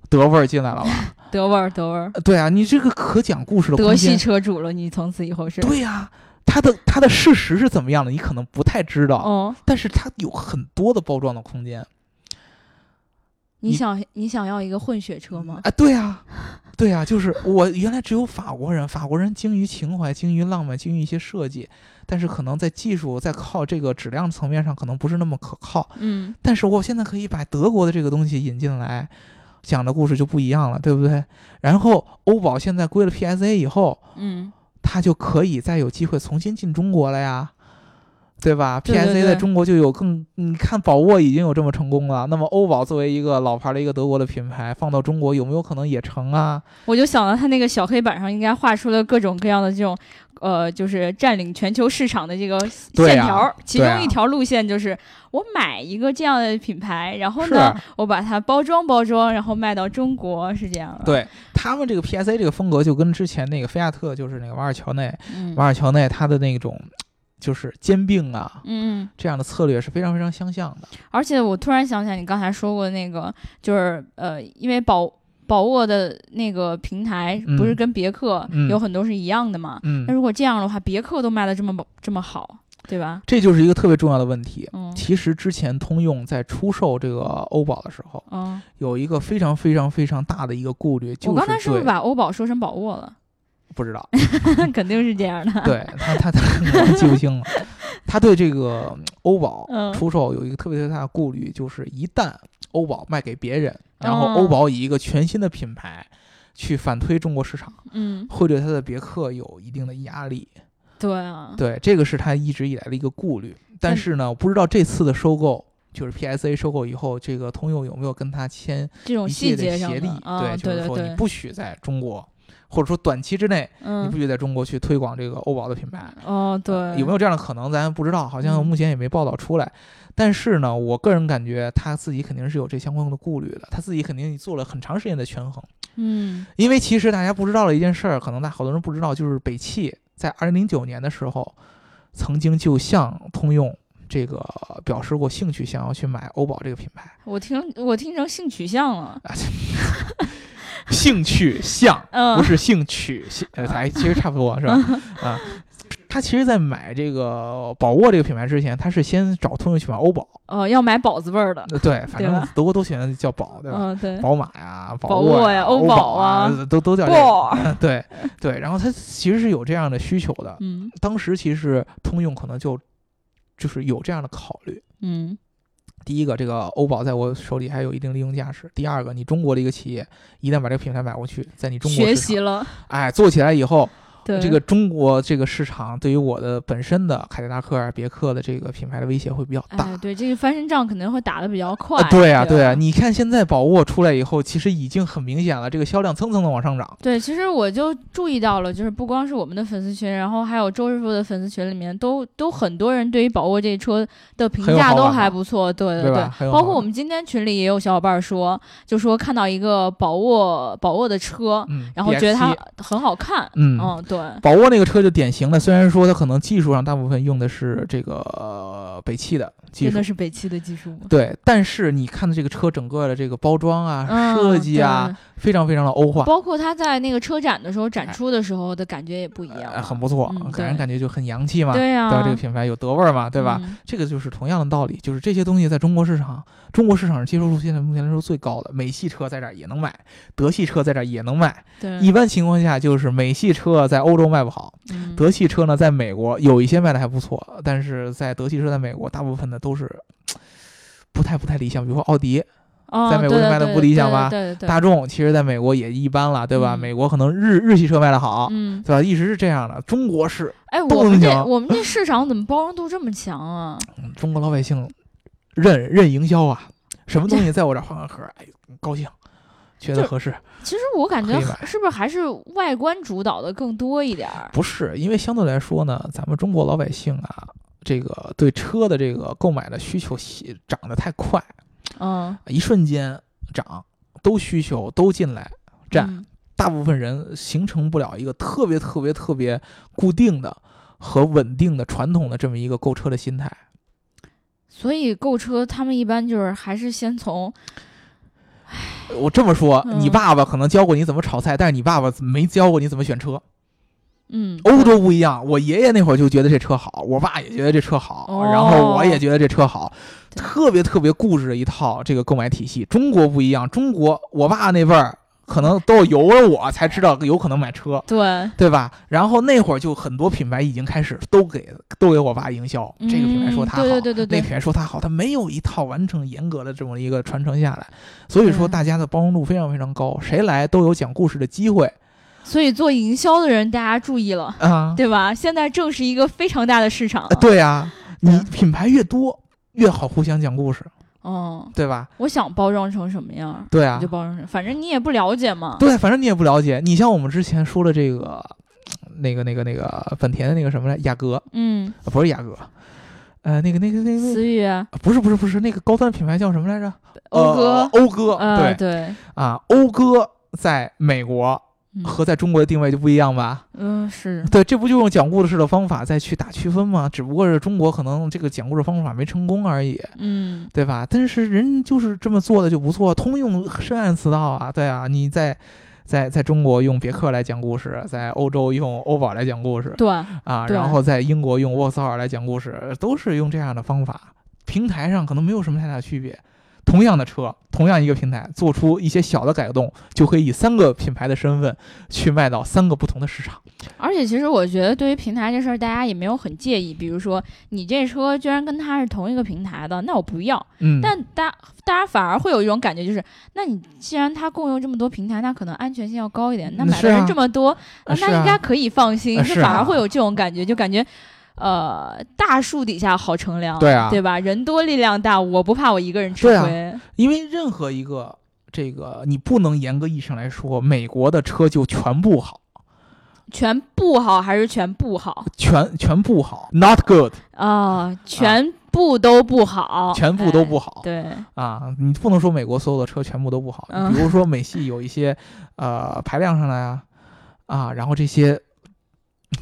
德味儿进来了吧？德味儿，德味儿，呃对啊，你这个可讲故事的德系，车主了，你从此以后是，对呀、它的它的事实是怎么样的，你可能不太知道，哦，但是它有很多的包装的空间你你想你想要一个混血车吗？啊！对呀、对呀、就是我原来只有法国人，法国人精于情怀，精于浪漫，精于一些设计，但是可能在技术在靠这个质量层面上可能不是那么可靠。嗯但是我现在可以把德国的这个东西引进来，讲的故事就不一样了，对不对？然后欧宝现在归了 PSA 以后，嗯，它就可以再有机会重新进中国了呀，对吧 p s a 在中国就有更，你看宝沃已经有这么成功了，那么欧宝作为一个老牌的一个德国的品牌，放到中国有没有可能也成啊？我就想到他那个小黑板上应该画出了各种各样的这种。呃，就是占领全球市场的这个线条儿，其中一条路线就是我买一个这样的品牌，然后呢，我把它包装包装，然后卖到中国，是这样的。，对他们这个 PSA 这个风格就跟之前那个菲亚特，就是那个瓦尔乔内，嗯瓦尔乔内他的那种就是兼并啊嗯，这样的策略是非常非常相像的。而且我突然想起来，你刚才说过那个，就是呃，因为宝宝沃的那个平台嗯不是跟别克嗯有很多是一样的嘛？嗯那，如果这样的话，别克都卖的这么这么好，对吧？这就是一个特别重要的问题。嗯其实之前通用在出售这个欧宝的时候，嗯，有一个非常非常非常大的一个顾虑，就是我刚才是不是把欧宝说成宝沃了？不知道，肯定是这样的。对他他他我记不清了。他对这个嗯欧宝嗯出售有一个特别特别大的顾虑，就是一旦欧宝卖给别人，然后哦欧宝以一个全新的品牌去反推中国市场，嗯，会对他的别克有一定的压力。对啊，对，这个是他一直以来的一个顾虑。但但是呢，不知道这次的收购，就是 PSA 收购以后，这个通用有没有跟他签这种协议？对，就是说你不许在中国，或者说短期之内，你嗯不，许在中国去推广这个欧宝的品牌。哦，对，有没有这样的可能，咱不知道，好像嗯目前也没报道出来。但是呢，我个人感觉他自己肯定是有这相关的顾虑的，他自己肯定做了很长时间的权衡。嗯因为其实大家不知道的一件事儿，可能大好多人不知道，就是北汽在二零零九年的时候，曾经就向通用这个表示过兴趣，想要去买欧宝这个品牌。我听我听成性取向了，兴趣向嗯不是兴趣，兴呃，哎，其实差不多是吧？啊，他其实，在买这个宝沃这个品牌之前，他是先找通用去买欧宝。哦，要买宝字辈儿的，呃对，反正德国都喜欢叫宝，对吧？嗯，对，宝马呀，宝沃沃呀欧欧宝啊啊，都都叫这个。对对，然后他其实是有这样的需求的。嗯当时其实通用可能就就是有这样的考虑。嗯第一个，这个欧宝在我手里还有一定利用价值；第二个，你中国的一个企业一旦把这个品牌买过去，在你中国学，习了，哎，做起来以后，对这个中国这个市场对于我的本身的凯迪拉克啊、别克的这个品牌的威胁会比较大。哎，对，这个翻身仗肯定会打得比较快啊，，对啊，对对啊，你看现在宝沃出来以后，其实已经很明显了，这个销量蹭蹭的往上涨。对，其实我就注意到了，就是不光是我们的粉丝群，然后还有周师傅的粉丝群里面，都都很多人对于宝沃这车的评价都还不错。对对对包括我们今天群里也有小伙伴说，就说看到一个宝沃宝沃的车，嗯，然后觉得它很好看。嗯嗯，对，宝沃那个车就典型的，虽然说它可能技术上大部分用的是这个、北汽的。技术真的，是北汽的技术吗？对，但是你看的这个车整个的这个包装啊、嗯设计啊，非常非常的欧化，包括它在那个车展的时候展出的时候的感觉也不一样呃，很不错，嗯给人感觉就很洋气嘛。对呀、吧？这个品牌有德味儿嘛，对吧？嗯这个就是同样的道理，就是这些东西在中国市场，中国市场接受度现在目前来说最高的，美系车在这儿也能买，德系车在这儿也能卖。对，一般情况下就是美系车在欧洲卖不好，嗯德系车呢在美国有一些卖的还不错，但是在德系车在美国大部分的都是不太不太理想，比如说奥迪、哦在美国就卖的不理想吧对对对，大众，其实在美国也一般了，对吧？嗯美国可能日日系车卖的好，嗯，对吧？一直是这样的，中国是哎，我们这我们这市场怎么包容度这么强啊？嗯中国老百姓认认营销啊，什么东西在我这儿换个壳儿，哎，高兴，觉得合适。其实我感觉是不是还是外观主导的更多一点儿？不是，因为相对来说呢，咱们中国老百姓啊，这个对车的这个购买的需求涨得太快，嗯，一瞬间涨，都需求都进来占，嗯大部分人形成不了一个特别特别特别固定的和稳定的传统的这么一个购车的心态。所以购车他们一般就是还是先从我这么说，嗯你爸爸可能教过你怎么炒菜，但是你爸爸没教过你怎么选车。嗯。欧洲不一样，我爷爷那会儿就觉得这车好，我爸也觉得这车好，哦。然后我也觉得这车好，特别特别固执的一套这个购买体系。中国不一样，中国我爸那辈儿可能都有了我才知道有可能买车，对。对吧？然后那会儿就很多品牌已经开始都给都给我爸营销，这个品牌说它好，嗯对对对对对。那个品牌说它好，它没有一套完整严格的这么一个传承下来，所以说嗯大家的包容度非常非常高，谁来都有讲故事的机会所以做营销的人大家注意了，啊。对吧？现在正是一个非常大的市场。啊，，对啊，你嗯品牌越多越好互相讲故事，哦，对吧？我想包装成什么样，对啊就，包装成，反正你也不了解嘛。对，反正你也不了解。你像我们之前说的这个，那个、那个、那个本田的那个什么来，雅阁，嗯，啊不是雅阁，呃，那个、那个、那个，思域、啊不是不是不是那个高端品牌叫什么来着？讴歌呃，讴歌，呃，对对，啊，讴歌在美国嗯和在中国的定位就不一样吧？嗯是，对，这不就用讲故事的方法再去打区分吗？只不过是中国可能这个讲故事方法没成功而已，嗯对吧？但是人就是这么做的就不错，通用深谙此道啊，对啊，你在在在中国用别克来讲故事，在欧洲用欧宝来讲故事对，啊，对然后在英国用沃斯尔来讲故事，都是用这样的方法，平台上可能没有什么太大区别。同样的车，同样一个平台，做出一些小的改动，就可以以三个品牌的身份去卖到三个不同的市场。而且其实我觉得对于平台这事儿，大家也没有很介意。比如说你这车居然跟它是同一个平台的，那我不要。嗯，但大大家反而会有一种感觉，就是那你既然它共用这么多平台，那可能安全性要高一点。那买的人这么多，那应该可以放心，是反而啊会有这种感觉，就感觉。呃，大树底下好乘凉，对啊。对吧？人多力量大，我不怕我一个人吃亏。因为任何一个这个，你不能严格意义上来说，美国的车就全部好，全不好还是全不好？全全部好，not good，啊、全部都不好，全部都不哎好。对，啊，你不能说美国所有的车全部都不好，嗯。比如说美系有一些呃排量上来啊，啊，然后这些，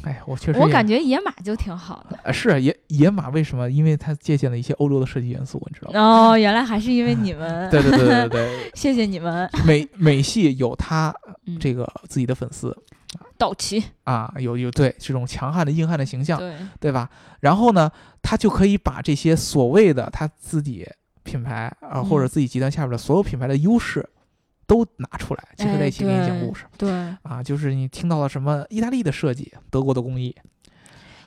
哎，我确实我感觉野马就挺好的。呃是野野马为什么？因为它借鉴了一些欧洲的设计元素，你知道吗？哦，原来还是因为你们。对对对对对 谢谢你们。美美系有它嗯这个自己的粉丝 道奇，啊，有有对这种强悍的硬汉的形象，对，对吧？然后呢，他就可以把这些所谓的他自己品牌啊、或者嗯自己集团下边的所有品牌的优势都拿出来，结合在一起给你讲故事。对，啊，就是你听到了什么意大利的设计，德国的工艺，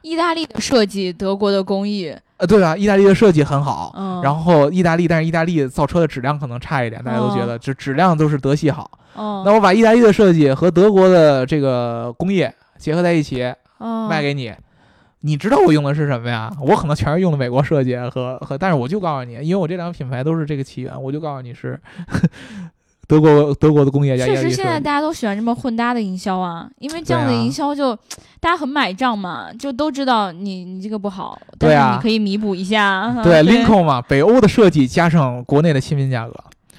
意大利的设计，德国的工艺，呃，对啊？意大利的设计很好，嗯，然后意大利，但是意大利造车的质量可能差一点，大家都觉得这质量都是德系好。哦，那我把意大利的设计和德国的这个工业结合在一起哦卖给你。你知道我用的是什么呀？我可能全是用的美国设计和和，但是我就告诉你，因为我这两个品牌都是这个起源，我就告诉你是德国德国的工业确实。现在大家都喜欢这么混搭的营销啊，因为这样的营销就、大家很买账嘛，就都知道你你这个不好，对是你可以弥补一下。对对，Lincoln 嘛，北欧的设计加上国内的亲民价格，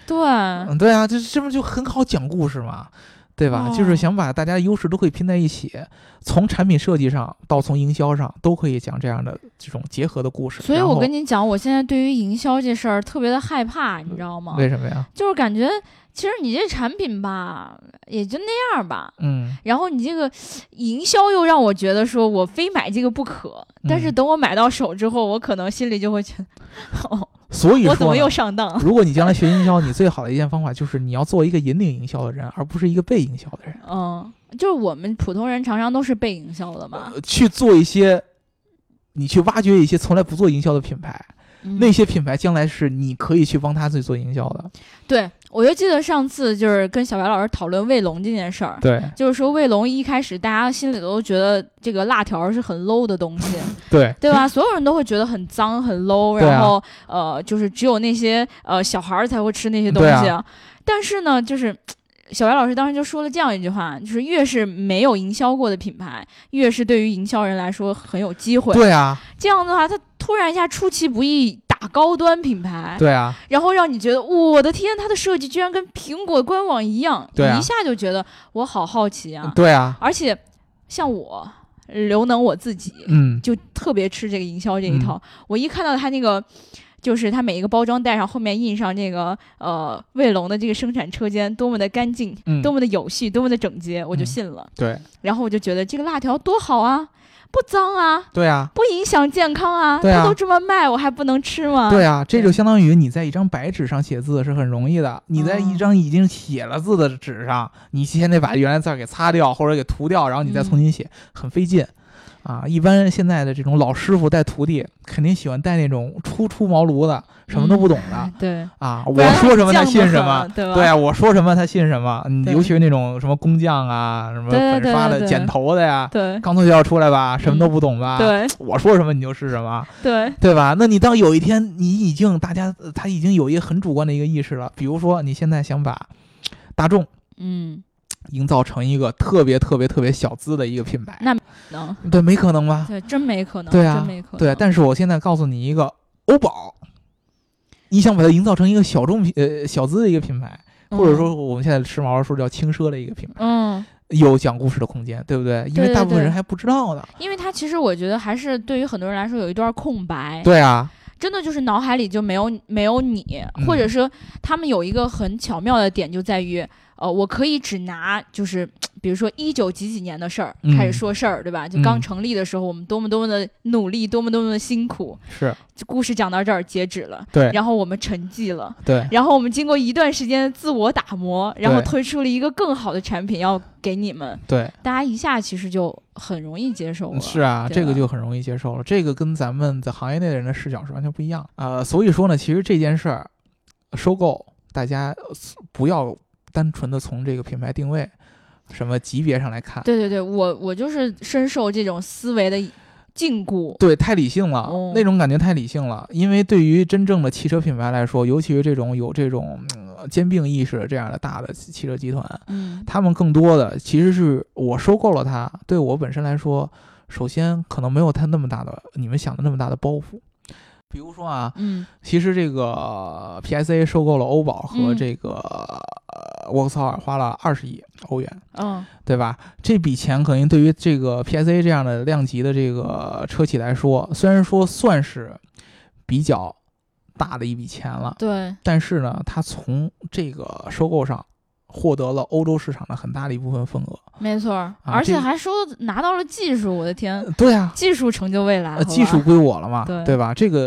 对，嗯，对啊，这这不就很好讲故事嘛，对吧？就是哦想把大家的优势都可以拼在一起，从产品设计上到从营销上都可以讲这样的这种结合的故事。所以我跟你讲，我现在对于营销这事儿特别的害怕，你知道吗？为什么呀？就是感觉其实你这产品吧，也就那样吧。嗯，然后你这个营销又让我觉得说我非买这个不可，但是嗯等我买到手之后，我可能心里就会觉得，哦，所以我怎么又上当？如果你将来学营销，你最好的一件方法就是你要做一个引领营销的人，而不是一个被营销的人。嗯，就是我们普通人常常都是被营销的嘛。呃去做一些，你去挖掘一些从来不做营销的品牌，嗯那些品牌将来是你可以去帮他自己做营销的。对我就记得上次就是跟小白老师讨论卫龙这件事儿。对就是说，卫龙一开始大家心里都觉得这个辣条是很 low 的东西，对对吧？所有人都会觉得很脏、很 low，然后呃，就是只有那些呃小孩儿才会吃那些东对西。但是呢，就是小白老师当时就说了这样一句话，就是越是没有营销过的品牌，越是对于营销人来说很有机会。对啊，这样的话，他突然一下出其不意打高端品牌，对啊，然后让你觉得我的天，它的设计居然跟苹果官网一样，对啊。你一下就觉得我好好奇啊！对啊，而且像我刘能我自己嗯，就特别吃这个营销这一套，我一看到它那个。就是它每一个包装袋上后面印上这个呃卫龙的这个生产车间多么的干净，嗯。多么的有序，多么的整洁，我就嗯信了。对。然后我就觉得这个辣条多好啊，不脏啊，对啊。不影响健康啊，对啊它都这么卖，我还不能吃吗？对啊，这就相当于你在一张白纸上写字是很容易的，你在一嗯张已经写了字的纸上，你先得把原来字儿给擦掉或者给涂掉，然后你再嗯重新写，很费劲。啊，一般现在的这种老师傅带徒弟，肯定喜欢带那种初出茅庐的，什么都不懂的、哎对，啊。我说什么他信什么，对？对啊，我说什么他信什么。嗯，尤其是那种什么工匠啊，什么粉刷的、剪头的呀，对刚从学校出来吧，什么都不懂吧？，对我说什么你就是什么。对，对吧？那你当有一天你已经大家呃他已经有一个很主观的一个意识了，比如说你现在想把大众嗯，营造成一个特别特别特别小资的一个品牌，那能，对，没可能吧？对，真没可能，对啊真没可能，对，但是我现在告诉你一个欧宝，你想把它营造成一个小众品呃小资的一个品牌，或者说我们现在时髦说叫轻奢的一个品牌，嗯。有讲故事的空间，对不对？因为大部分人还不知道呢。因为它其实我觉得还是对于很多人来说有一段空白，对啊，真的就是脑海里就没有没有你，嗯。或者说他们有一个很巧妙的点就在于，呃，我可以只拿就是比如说一九几几年的事儿嗯开始说事儿，对吧？就刚嗯成立的时候，我们多么多么的努力，多么多么的辛苦，是故事讲到这儿截止了，对然后我们沉寂了。对然后我们经过一段时间的自我打磨，然后推出了一个更好的产品要给你们，对，大家一下其实就很容易接受了。是啊，这个就很容易接受了。这个跟咱们在行业内的人的视角是完全不一样。呃，所以说呢，其实这件事儿收购，大家呃不要单纯的从这个品牌定位什么级别上来看。对对对，我我就是深受这种思维的禁锢。对，太理性了，哦那种感觉太理性了。因为对于真正的汽车品牌来说，尤其是这种有这种、嗯兼并意识的这样的大的汽车集团，嗯，他们更多的其实是我收购了它，对我本身来说，首先可能没有它那么大的你们想的那么大的包袱。比如说啊，嗯。其实这个 PSA 收购了欧宝和嗯。这个、呃沃克萨尔花了二十亿欧元，嗯。对吧？这笔钱肯定对于这个 PSA 这样的量级的这个车企来说，虽然说算是比较大的一笔钱了，对，但是呢，它从这个收购上获得了欧洲市场的很大的一部分份额。没错儿，而且还说拿到了技术，我的天，对啊，技术成就未来，呃，技术归我了嘛，对吧？这个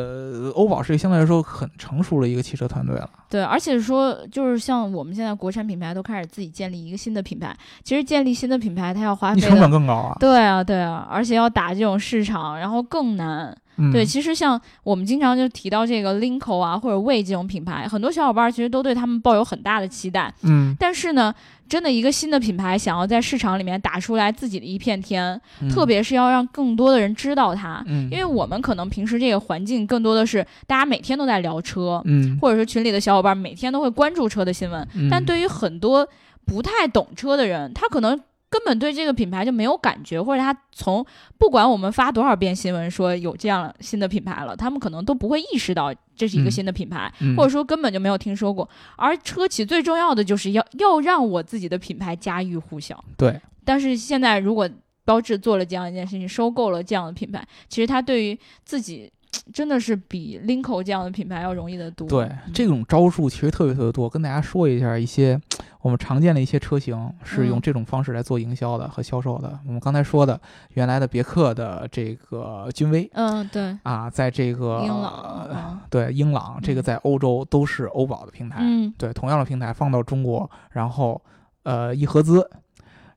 呃欧宝是相对来说很成熟的一个汽车团队了。对，而且说就是像我们现在国产品牌都开始自己建立一个新的品牌，其实建立新的品牌它要花费成本。更高啊。对啊，对啊，而且要打这种市场，然后更难。嗯，对，其实像我们经常就提到这个 Linko 啊，或者魏这种品牌，很多小伙伴其实都对他们抱有很大的期待。嗯，但是呢，真的一个新的品牌想要在市场里面打出来自己的一片天，嗯特别是要让更多的人知道它。嗯，因为我们可能平时这个环境更多的是大家每天都在聊车，嗯，或者是群里的小伙伴每天都会关注车的新闻，嗯但对于很多不太懂车的人，他可能根本对这个品牌就没有感觉，或者他从不管我们发多少遍新闻说有这样新的品牌了，他们可能都不会意识到这是一个嗯新的品牌，嗯或者说根本就没有听说过。而车企最重要的就是要要让我自己的品牌家喻户晓。对，但是现在如果标志做了这样一件事情，收购了这样的品牌，其实他对于自己真的是比 Linko 这样的品牌要容易得多。对，这种招数其实特别特别多。跟大家说一下一些我们常见的一些车型是用嗯这种方式来做营销的和销售的。我们刚才说的原来的别克的这个君威嗯，对，啊，在这个英朗，嗯对英朗这个嗯在欧洲都是欧宝的平台。嗯，对，同样的平台放到中国，然后呃一合资，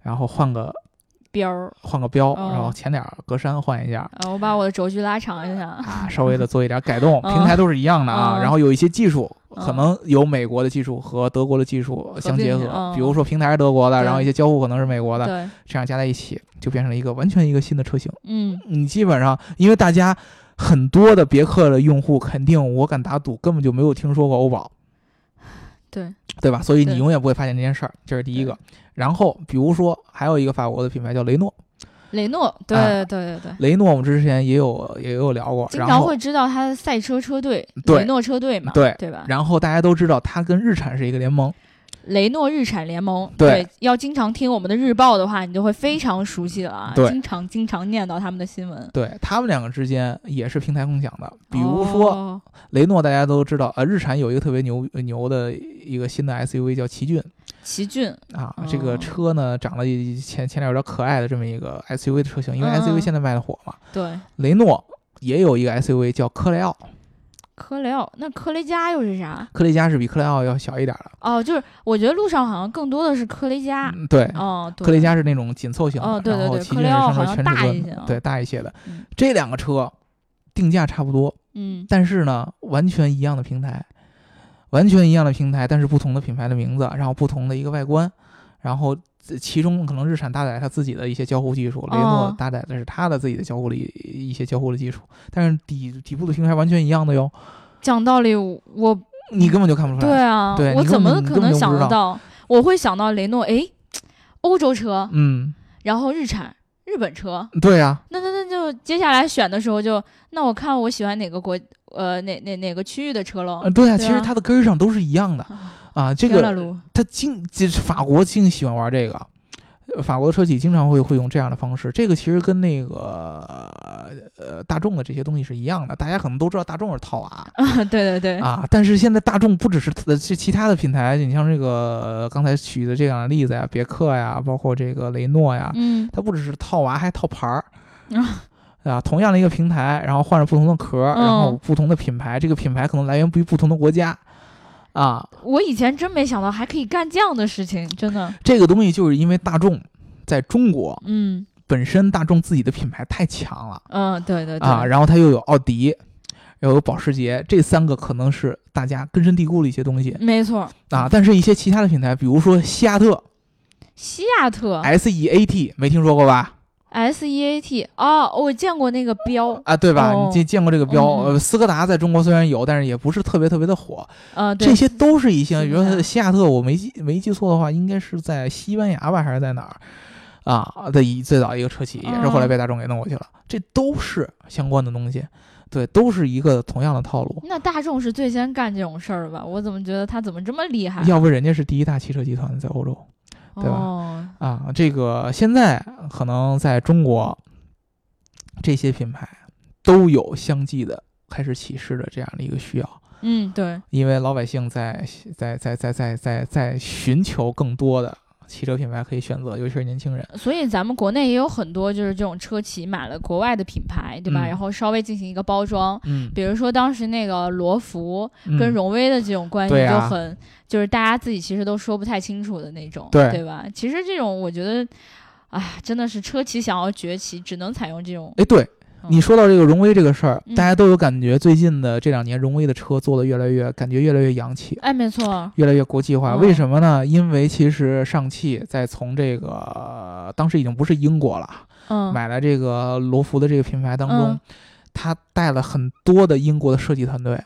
然后换个标儿，换个标，哦然后前脸儿格栅换一下。啊，我把我的轴距拉长一下，啊，稍微的做一点改动，嗯平台都是一样的啊。嗯然后有一些技术，可嗯能有美国的技术和德国的技术相结合，并嗯比如说平台是德国的，对然后一些交互可能是美国的，对，这样加在一起就变成了一个完全一个新的车型。嗯，你基本上，因为大家很多的别克的用户，肯定我敢打赌根本就没有听说过欧宝，对，对吧？所以你对永远不会发现这件事儿，这是第一个。然后，比如说还有一个法国的品牌叫雷诺，雷诺，对啊对对对。雷诺我们之前也有也有聊过，经常会知道它的赛车车队，雷诺车队嘛，对对吧？然后大家都知道它跟日产是一个联盟，雷诺日产联盟，对要经常听我们的日报的话，你就会非常熟悉了啊，对经常经常念到他们的新闻。对他们两个之间也是平台共享的。比如说哦雷诺，大家都知道，呃，日产有一个特别牛牛的一个新的 SUV 叫奇骏奇骏，啊，哦这个车呢长得前前脸有点可爱的这么一个 SUV 的车型，因为 SUV 现在卖的火嘛。对，雷诺也有一个 SUV 叫科雷傲，科雷傲，那科雷嘉又是啥？科雷嘉是比科雷傲要小一点的。哦，就是我觉得路上好像更多的是科雷嘉。嗯，对，哦，对科雷嘉是那种紧凑型的，哦对对然后奇骏是上面全尺寸的，大一些啊对，大一些的。嗯这两个车定价差不多，嗯，但是呢，完全一样的平台，完全一样的平台，但是不同的品牌的名字，然后不同的一个外观，然后呃其中可能日产搭载它自己的一些交互技术，雷诺哦搭载的是它的自己的交互的一一些交互的技术，但是底底部的平台完全一样的哟，讲道理，我你根本就看不出来。对啊，对我怎么可能想不到？我会想到雷诺，哎，欧洲车，嗯，然后日产，日本车，对啊。呀、那那那就接下来选的时候就，那我看我喜欢哪个国呃哪哪哪个区域的车喽嗯，？对啊，对啊。其实它的根儿上都是一样的。啊。啊。这个天了噜它经这是法国净喜欢玩这个，法国的车企经常会会用这样的方式。这个其实跟那个呃大众的这些东西是一样的，大家可能都知道大众是套娃啊，对对对，啊，但是现在大众不只是呃这其他的品牌，你像这个呃刚才举的这样的例子呀，别克呀，包括这个雷诺呀，嗯它不只是套娃，还套牌儿。啊啊，同样的一个平台，然后换着不同的壳儿，然后嗯不同的品牌，这个品牌可能来源于不同的国家，啊，我以前真没想到还可以干这样的事情，真的，这个东西就是因为大众在中国嗯。本身大众自己的品牌太强了。嗯，对对对，啊，然后它又有奥迪，又有保时捷，这三个可能是大家根深蒂固的一些东西。没错，啊，但是一些其他的品牌，比如说西亚特。西亚特。S E A T，没听说过吧？S E A T 哦，我见过那个标，啊，对吧？哦你见见过这个标？嗯呃，斯柯达在中国虽然有，但是也不是特别特别的火。呃，对这些都是一些，比如说西亚特，我没记没记错的话，应该是在西班牙吧，还是在哪儿啊的一最早一个车企，也是后来被大众给弄过去了。这都是相关的东西，对，都是一个同样的套路。那大众是最先干这种事儿的吧？我怎么觉得他怎么这么厉害？要不人家是第一大汽车集团在欧洲对吧哦，啊，这个现在可能在中国，这些品牌都有相继的开始起势的这样的一个需要。嗯，对，因为老百姓在在在在在在在寻求更多的汽车品牌可以选择，尤其是年轻人。所以咱们国内也有很多就是这种车企买了国外的品牌，对吧？嗯然后稍微进行一个包装。嗯，比如说当时那个罗孚跟嗯荣威的这种关系就很，就是大家自己其实都说不太清楚的那种，对吧？其实这种我觉得，哎，真的是车企想要崛起，只能采用这种。哎，对嗯你说到这个荣威这个事儿，嗯。大家都有感觉，最近的这两年荣威的车做的越来越，感觉越来越洋气。哎，没错，越来越国际化，嗯。为什么呢？因为其实上汽在从这个、呃当时已经不是英国了，嗯，买了这个罗孚的这个品牌当中，嗯。他带了很多的英国的设计团队，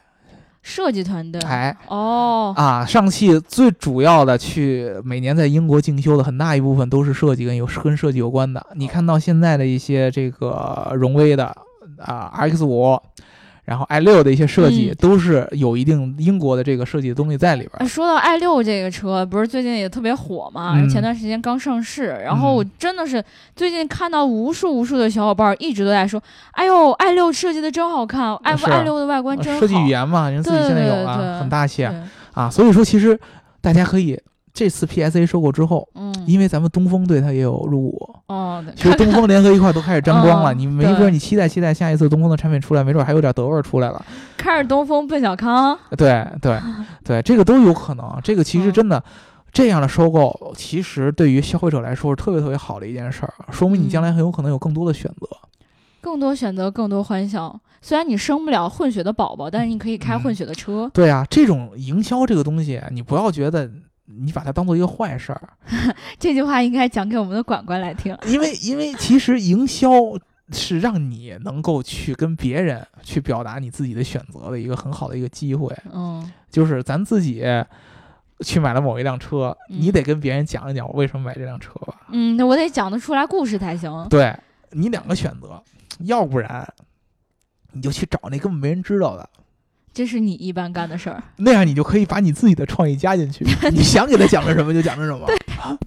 设计团队，哎，哦，啊，上汽最主要的去每年在英国进修的很大一部分都是设计跟有跟设计有关的。你看到现在的一些这个荣威的啊 RX 五，然后 i 六的一些设计，嗯都是有一定英国的这个设计的东西在里边。说到 i 六这个车，不是最近也特别火嘛？嗯前段时间刚上市，然后我嗯真的是最近看到无数无数的小伙伴一直都在说：“哎呦，i 六设计的真好看，i 是 i 六的外观真好。”设计语言嘛，人自己现在有了，很大气对，啊。所以说，其实大家可以这次 PSA 收购之后，嗯，因为咱们东风对它也有入股，哦，其实东风联合一块都开始沾光了，嗯 你没准儿你期待期待下一次东风的产品出来，没准儿还有点德味儿出来了。开着东风奔小康，对对 对，这个都有可能。这个其实嗯真的。这样的收购，其实对于消费者来说是特别特别好的一件事儿，说明你将来很有可能有更多的选择。更多选择，更多欢笑。虽然你生不了混血的宝宝，但是你可以开嗯混血的车。对啊，这种营销这个东西，你不要觉得你把它当做一个坏事儿，这句话应该讲给我们的管管来听。因为因为其实营销是让你能够去跟别人去表达你自己的选择的一个很好的一个机会。嗯，就是咱自己去买了某一辆车，你嗯得跟别人讲一讲我为什么买这辆车吧。嗯，那我得讲得出来故事才行。对你两个选择，要不然你就去找那根本没人知道的，这是你一般干的事儿，那样你就可以把你自己的创意加进去，你想给他讲点什么就讲点什么。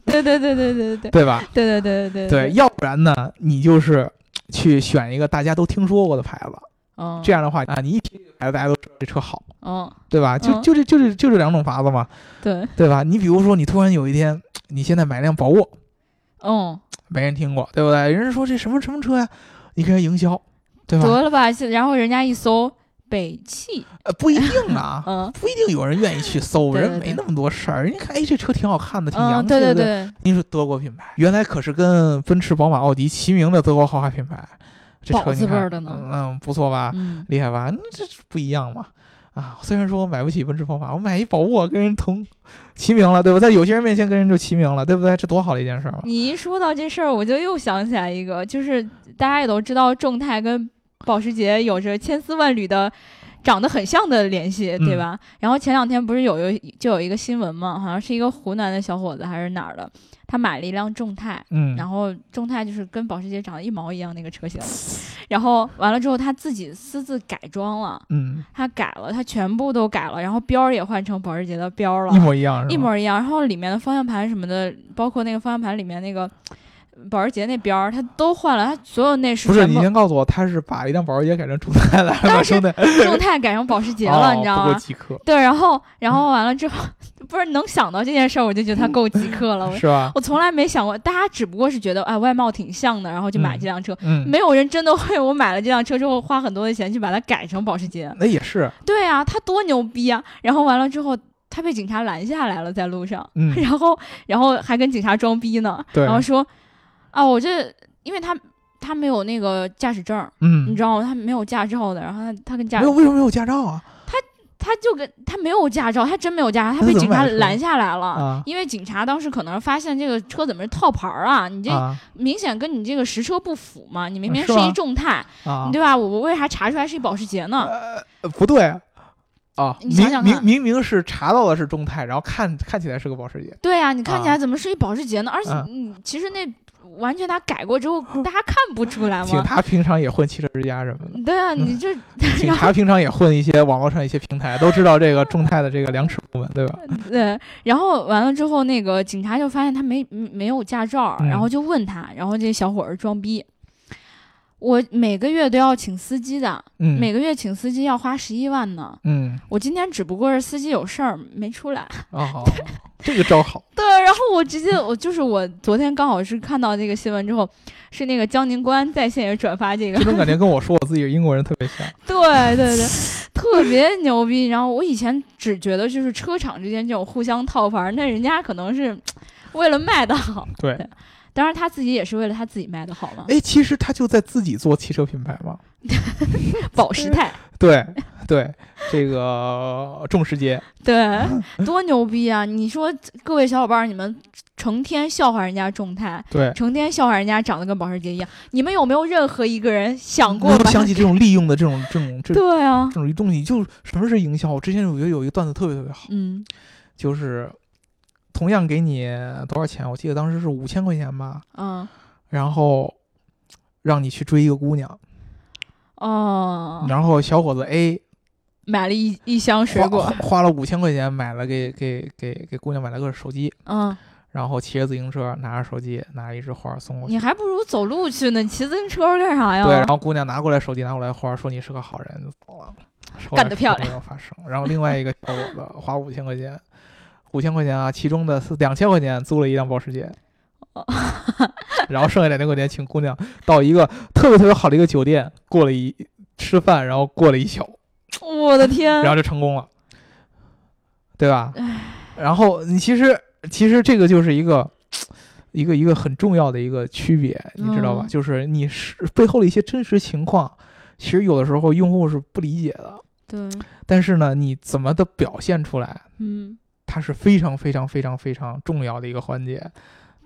对，对，对，对，对，对，对，对，吧？对，对，对，对，对，对。要不然呢？你就是去选一个大家都听说过的牌子，嗯，这样的话啊，你一提牌子，大家都这车好，嗯，对吧？就就这就这就这两种法子嘛。对，对吧？你比如说，你突然有一天，你现在买辆宝沃，嗯，没人听过，对不对？人家说这什么什么车呀？你可以营销，对吧？得了吧，然后人家一搜。北汽，呃，不一定啊，嗯不一定有人愿意去搜，人没那么多事儿。人家看，哎，这车挺好看的，挺洋嗯，气的。对对对，您是德国品牌，原来可是跟奔驰、宝马、奥迪齐名的德国豪华品牌。这车你看的呢嗯，嗯不错吧？嗯，厉害吧？那这不一样嘛。啊，虽然说我买不起奔驰、宝马，我买一宝沃跟人同齐名了，对吧？在有些人面前跟人就齐名了，对不对？这多好的一件事儿嘛！你一说到这事儿，我就又想起来一个，就是大家也都知道，众泰跟保时捷有着千丝万缕的。长得很像的联系，对吧？然后前两天不是有一就有一个新闻嘛，好像是一个湖南的小伙子还是哪儿的，他买了一辆众泰，嗯，然后众泰就是跟保时捷长得一毛一样那个车型，然后完了之后他自己私自改装了，嗯，他改了，他全部都改了，然后标儿也换成保时捷的标儿了，一模一样是？一模一样。然后里面的方向盘什么的，包括那个方向盘里面那个保时捷那边儿，他都换了，他所有内饰不是，你先告诉我，他是把一辆保时捷改成众泰了，当时众泰 改成保时捷了，哦你知道吗？对，然后然后完了之后，不是能想到这件事儿，我就觉得他够极客了。我是吧？我从来没想过，大家只不过是觉得哎外貌挺像的，然后就买嗯这辆车。嗯，没有人真的会，我买了这辆车之后花很多的钱去把它改成保时捷。那也是，对啊，他多牛逼啊！然后完了之后，他被警察拦下来了，在路上，嗯，然后然后还跟警察装逼呢，然后说啊，我这因为他他没有那个驾驶证，嗯，你知道吗？他没有驾照的，然后他他跟驾没有，为什么没有驾照啊？他他就跟他没有驾照，他真没有驾照，他被警察拦下来了。啊因为警察当时可能发现这个车怎么是套牌儿啊？你这啊明显跟你这个实车不符嘛，你明明是一众泰，啊！对吧？我我为啥查出来是一保时捷呢？呃不对啊，你想想明明明明是查到的是众泰，然后看看起来是个保时捷，对啊，你看起啊来怎么是一保时捷呢？而且啊嗯，其实那完全他改过之后，大家看不出来吗？警察平常也混汽车之家什么的。对啊，你这 警察平常也混一些网络上一些平台，都知道这个 众泰的这个量尺部门，对吧？对，然后完了之后，那个警察就发现他没没有驾照，嗯然后就问他，然后这小伙儿装逼。我每个月都要请司机的，嗯每个月请司机要花十一万呢。嗯我今天只不过是司机有事儿没出来。哦，这个招好，对，然后我直接我就是我昨天刚好是看到这个新闻之后，是那个江宁官在线也转发这个这，种感觉跟我说我自己是英国人特别像。对对对，特别牛逼。然后我以前只觉得就是车厂之间这种互相套牌儿，那人家可能是为了卖的好，对，当然他自己也是为了他自己卖的好嘛。哎，其实他就在自己做汽车品牌嘛。保时泰，对对，这个众世界，对，多牛逼啊！你说各位小伙伴儿，你们成天笑话人家众泰，对，成天笑话人家长得跟保时捷一样，你们有没有任何一个人想过想起这种利用的这种这种这对啊这，种东西，就什么是营销？我之前有觉得有一个段子特别特别好，嗯就是同样给你多少钱？我记得当时是五千块钱吧，嗯然后让你去追一个姑娘，哦，然后小伙子 A 买了一一箱水果，花了五千块钱买了给给给给姑娘买了个手机，嗯，然后骑着自行车拿着手机拿着一枝花送过去你。还不如走路去呢，你骑自行车干啥呀？对，然后姑娘拿过来手机，拿过来花，说你是个好人，就走了。干得漂亮没有发生。然后另外一个小伙子花五千块钱，五千块钱啊，其中的两千块钱租了一辆保时捷，哦。然后剩下两千块钱请姑娘到一个特别特别好的一个酒店过了一吃饭，然后过了一宿，我的天，然后就成功了，对吧？然后你其实其实这个就是一个。一个一个很重要的一个区别，你知道吧？嗯。就是你是背后的一些真实情况，其实有的时候用户是不理解的，对，但是呢，你怎么的表现出来，嗯，它是非常非常非常非常重要的一个环节，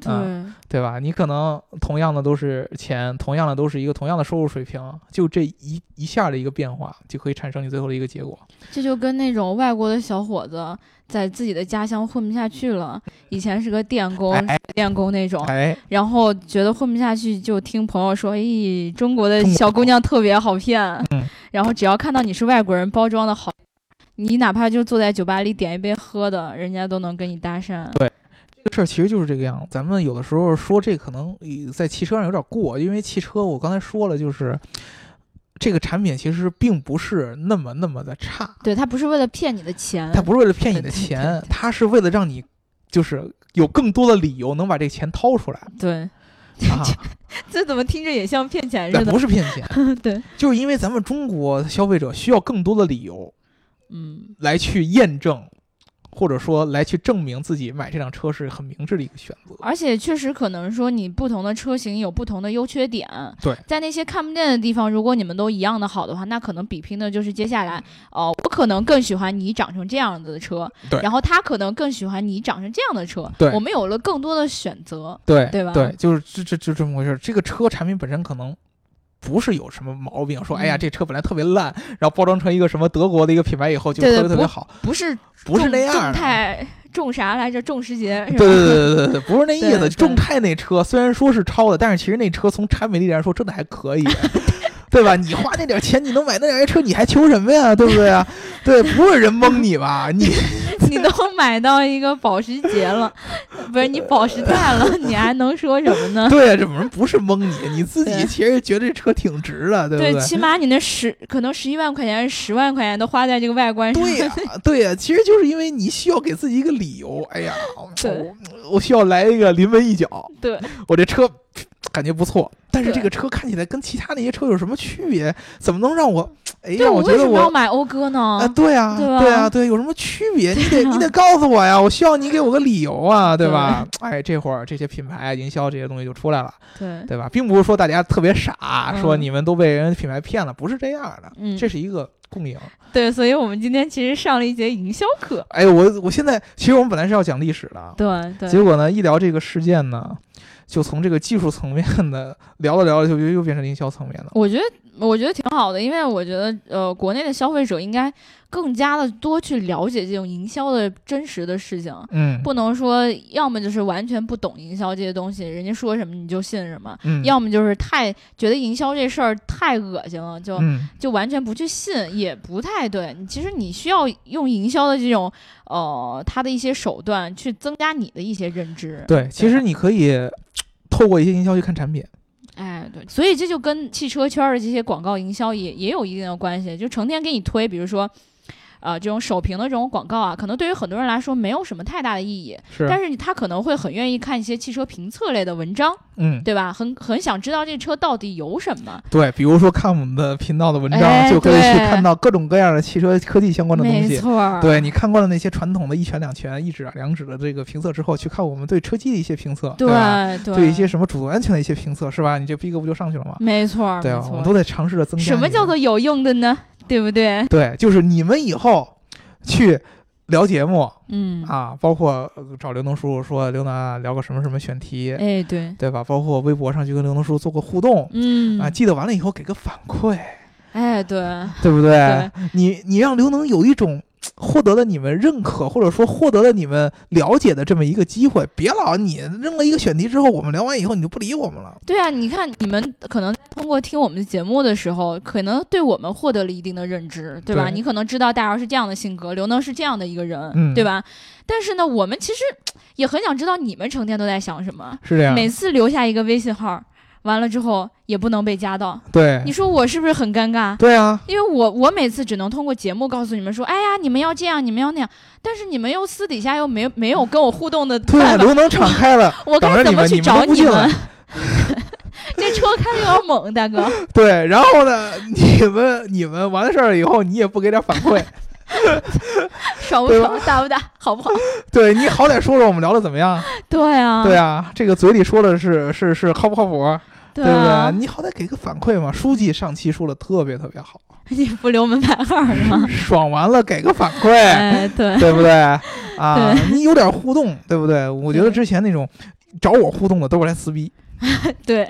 对，嗯对吧？你可能同样的都是钱，同样的都是一个同样的收入水平，就这一一下的一个变化，就可以产生你最后的一个结果。这就跟那种外国的小伙子在自己的家乡混不下去了，以前是个电工，电工那种，哎，然后觉得混不下去，就听朋友说，哎，中国的小姑娘特别好骗，嗯然后只要看到你是外国人，包装的好。你哪怕就坐在酒吧里点一杯喝的，人家都能跟你搭讪。对这个事儿其实就是这个样子。咱们有的时候说这可能呃在汽车上有点过，因为汽车我刚才说了，就是这个产品其实并不是那么那么的差，对它不是为了骗你的钱，它不是为了骗你的钱对对，它是为了让你就是有更多的理由能把这个钱掏出来对，啊。这怎么听着也像骗钱似的？不是骗钱，对，就是因为咱们中国消费者需要更多的理由嗯，来去验证，或者说来去证明自己买这辆车是很明智的一个选择。而且确实可能说你不同的车型有不同的优缺点。对，在那些看不见的地方，如果你们都一样的好的话，那可能比拼的就是接下来，哦、我可能更喜欢你长成这样子的车，对然后他可能更喜欢你长成这样的车，对我们有了更多的选择。对对吧对，就是这这就这么回事儿。这个车产品本身可能。不是有什么毛病，说哎呀，嗯这车本来特别烂，然后包装成一个什么德国的一个品牌以后就特别特别好，不是不是那样众的。泰众啥来着？众时捷？对对对对对对，不是那意思。众泰那车虽然说是抄的，但是其实那车从产品力来说真的还可以。对吧？你花那点钱，你能买那两台车，你还求什么呀？对不对啊？对，不是人蒙你吧？你 你都买到一个保时捷了，不是你保时泰了，你还能说什么呢？对啊，这种人不是蒙你，你自己其实觉得这车挺值的，对不对？起码你那十可能十一万块钱、十万块钱都花在这个外观上。对呀、对呀、其实就是因为你需要给自己一个理由。哎呀，我我需要来一个临门一脚，对我这车感觉不错，但是这个车看起来跟其他那些车有什么区别？怎么能让我 哎，让我觉得我为什么要买讴歌呢？啊，对啊，对啊，对，有什么区别？你得啊你得告诉我呀，我需要你给我个理由啊，对吧？哎，这会儿这些品牌营销这些东西就出来了，对，对吧？并不是说大家特别傻，嗯说你们都被人品牌骗了，不是这样的，嗯这是一个共赢。对，所以我们今天其实上了一节营销课。哎，我我现在其实我们本来是要讲历史的，对对，结果呢，一聊这个事件呢，就从这个技术层面的聊着聊着就又又变成营销层面了。我觉得我觉得挺好的，因为我觉得呃，国内的消费者应该更加的多去了解这种营销的真实的事情，嗯，不能说要么就是完全不懂营销这些东西，人家说什么你就信什么，嗯，要么就是太觉得营销这事儿太恶心了，就、嗯就完全不去信，也不太对。你其实你需要用营销的这种呃，它的一些手段去增加你的一些认知。对，其实你可以透过一些营销去看产品。哎，对，所以这就跟汽车圈儿的这些广告营销也也有一定的关系，就成天给你推，比如说。呃，这种首屏的这种广告啊，可能对于很多人来说没有什么太大的意义，是，但是他可能会很愿意看一些汽车评测类的文章，嗯，对吧？很很想知道这车到底有什么。对，比如说看我们的频道的文章，哎就可以去看到各种各样的汽车科技相关的东西。没错，对你看惯了那些传统的一拳两拳、一指啊两指的这个评测之后，去看我们对车机的一些评测，对吧？对对一些什么主动安全的一些评测，是吧？你这逼格不就上去了吗？没错儿，对我们都在尝试着增加。什么叫做？有用的呢？对不对？对，就是你们以后去聊节目嗯，啊，包括呃找刘能叔叔说刘能啊聊个什么什么选题，哎，对，对吧？包括微博上去跟刘能叔叔做个互动。嗯啊，记得完了以后给个反馈，哎，对，对不对？对你你让刘能有一种获得了你们认可，或者说获得了你们了解的这么一个机会，别老你扔了一个选题之后，我们聊完以后你就不理我们了。对啊，你看你们可能通过听我们的节目的时候，可能对我们获得了一定的认知，对吧？对你可能知道大姚是这样的性格，刘能是这样的一个人，嗯对吧？但是呢，我们其实也很想知道你们成天都在想什么。是这样，每次留下一个微信号，完了之后也不能被加到，对你说我是不是很尴尬？对啊，因为我我每次只能通过节目告诉你们说，哎呀，你们要这样，你们要那样，但是你们又私底下又没没有跟我互动的对法，刘能敞开了，我该怎么去找你们？。这车开的有点猛，大哥。对，然后呢，你们你们完事儿以后，你也不给点反馈，爽不爽，大不大，好不好？对你好歹说说我们聊的怎么样？对啊，对啊，这个嘴里说的是是是靠不靠谱？对对不啊对？，你好歹给个反馈嘛。书记上期说的特别特别好，你不留门牌号是吗？爽完了给个反馈，哎，对，对不对？啊，你有点互动，对不对？我觉得之前那种找我互动的都是来撕逼，对，